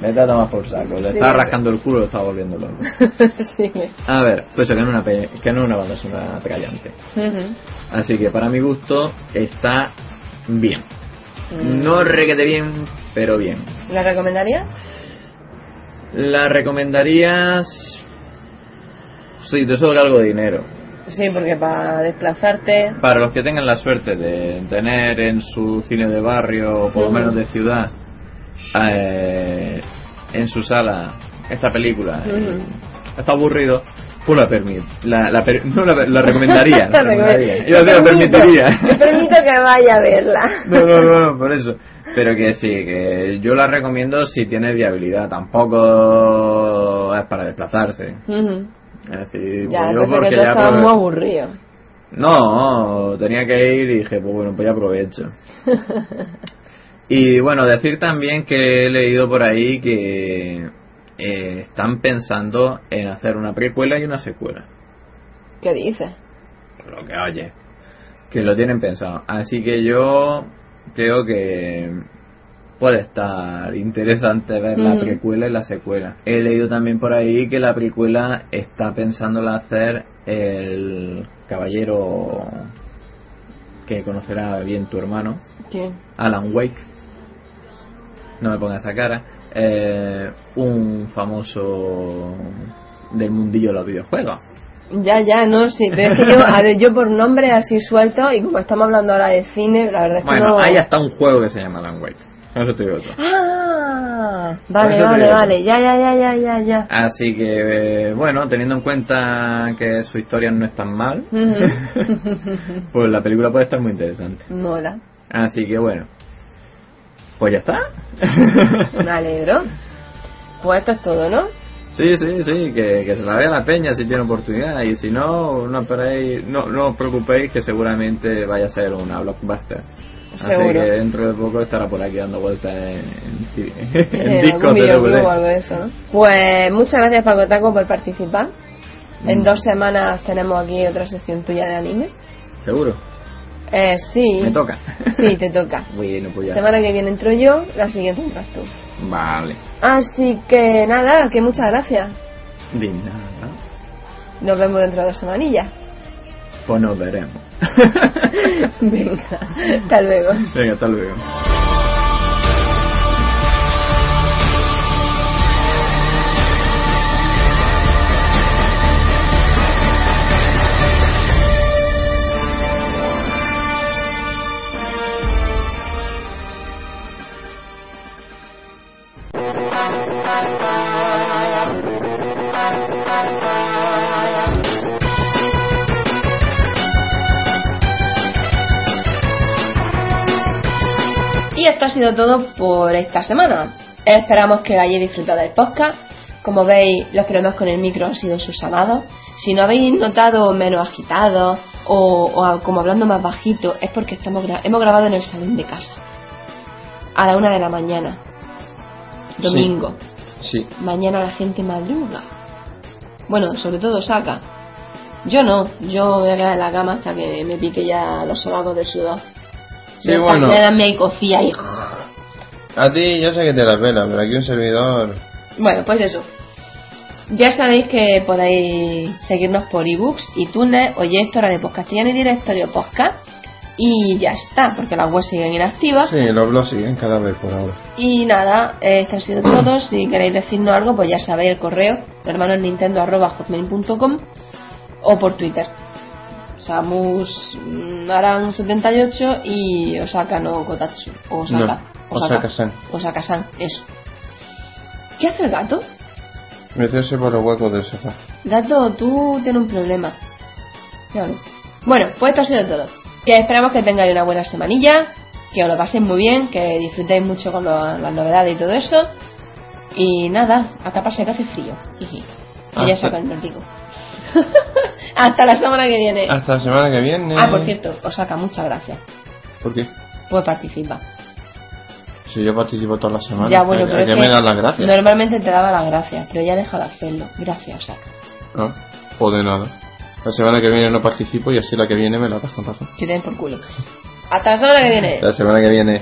Le está tomando por saco. Le Sí. está rascando el culo y lo está volviendo loco. [laughs] sigue. A ver, pues que no es una, que no es una banda sonora atrayante. Ujú. Así que para mi gusto está bien. Mm. No requete bien, pero bien. ¿La recomendaría? La recomendarías si te sobra algo de dinero. Sí, porque para desplazarte. Para los que tengan la suerte de tener en su cine de barrio o por lo menos de ciudad eh, en su sala esta película y Ujú. está aburrido pues la permit la, la no la, la recomendaría, [laughs] la Te recomendaría. decir la Te permito- permitiría Te permito que vaya a verla. [laughs] no, no, no, no, por eso. Pero que sí, que yo la recomiendo si tiene viabilidad. Tampoco es para desplazarse. Ujú. Es decir, Ya, pues yo que porque tú ya estabas aprove- muy aburrido. No, tenía que ir y dije, pues bueno, pues ya aprovecho. [laughs] Y bueno, decir también que he leído por ahí que eh, están pensando en hacer una precuela y una secuela. ¿Qué dices? Lo que oye, que lo tienen pensado. Así que yo creo que puede estar interesante ver la precuela y la secuela. He leído también por ahí que la precuela está pensándola hacer el caballero que conocerá bien tu hermano, ¿Quién? Alan Wake. No me pongas esa cara. Eh, un famoso del mundillo de los videojuegos. Ya, ya, no, sí, pero es que yo, a ver, yo por nombre así suelto, y como estamos hablando ahora de cine, la verdad es que Bueno, no... hay hasta un juego que se llama Alan Wake. Eso te digo todo. ¡Ah! Vale, eso vale, vale. Ya, ya, ya, ya, ya, ya. Así que, eh, bueno, teniendo en cuenta que su historia no es tan mal, [laughs] pues la película puede estar muy interesante. Mola. Así que, bueno, pues ya está. [laughs] Me alegro. Pues esto es todo, ¿no? Sí, sí, sí, que, que se la vea la peña si tiene oportunidad y si no, no esperéis, no, no os preocupéis que seguramente vaya a ser una blockbuster. Así Seguro. que dentro de poco estará por aquí dando vueltas en, en, [laughs] en Eh, discos de algo de eso, ¿no? Pues muchas gracias Paco Taco por participar. En Mm. dos semanas tenemos aquí otra sección tuya de anime. ¿Seguro? Eh, sí. ¿Me toca? Sí, te toca. [laughs] bueno, pues ya. Semana que viene entro yo, la siguiente entras tú. Vale. Así que nada, que muchas gracias. Di nada. Nos vemos dentro de dos semanillas. Pues nos veremos. [laughs] Venga, hasta luego. Venga, hasta luego. Y esto ha sido todo por esta semana. Esperamos que hayáis disfrutado del podcast. Como veis, los problemas con el micro han sido subsanados. Si no habéis notado menos agitados o, como hablando más bajito, es porque estamos gra- hemos grabado en el salón de casa. A la una de la mañana. Domingo. Sí. Mañana la gente madruga. Bueno, sobre todo saca. Yo no, yo voy a quedar en la cama hasta que me pique ya los sobacos del sudor. Sí, bueno. Me cofía y... A ti yo sé que te la pela, pero aquí un servidor... Bueno, pues eso. Ya sabéis que podéis seguirnos por ebooks, iTunes, Oyesto, Radio Podcastillano y Directorio Podcast. Y ya está, porque las webs siguen inactivas. Sí, los blogs siguen cada vez por ahora. Y nada, esto ha sido todo. Si queréis decirnos algo, pues ya sabéis el correo hermanosnintendo.com o por Twitter. Samus mm, Aran78 y Osaka no Kotatsu. Osaka. No, Osaka-san. Osaka-san, eso. ¿Qué hace el gato? Meterse por los huecos del sofá. Gato, tú tienes un problema. Claro. Bueno, pues esto ha sido todo. Que esperamos que tengáis una buena semanilla, que os lo paséis muy bien, que disfrutéis mucho con lo- las novedades y todo eso. Y nada, a taparse que hace frío. Y ya saca el vértigo. Hasta la semana que viene. Hasta la semana que viene. Ah, por cierto, Osaka, muchas gracias ¿Por qué? por participar. Si yo participo todas las semanas. Ya, bueno, ¿a- pero ¿a es qué que me das las gracias? Normalmente te daba las gracias, pero ya he dejado de hacerlo. Gracias, Osaka. No, o de nada. La semana que viene no participo y así la que viene me la das con razón. Que den por culo. Hasta la semana que viene. La semana que viene.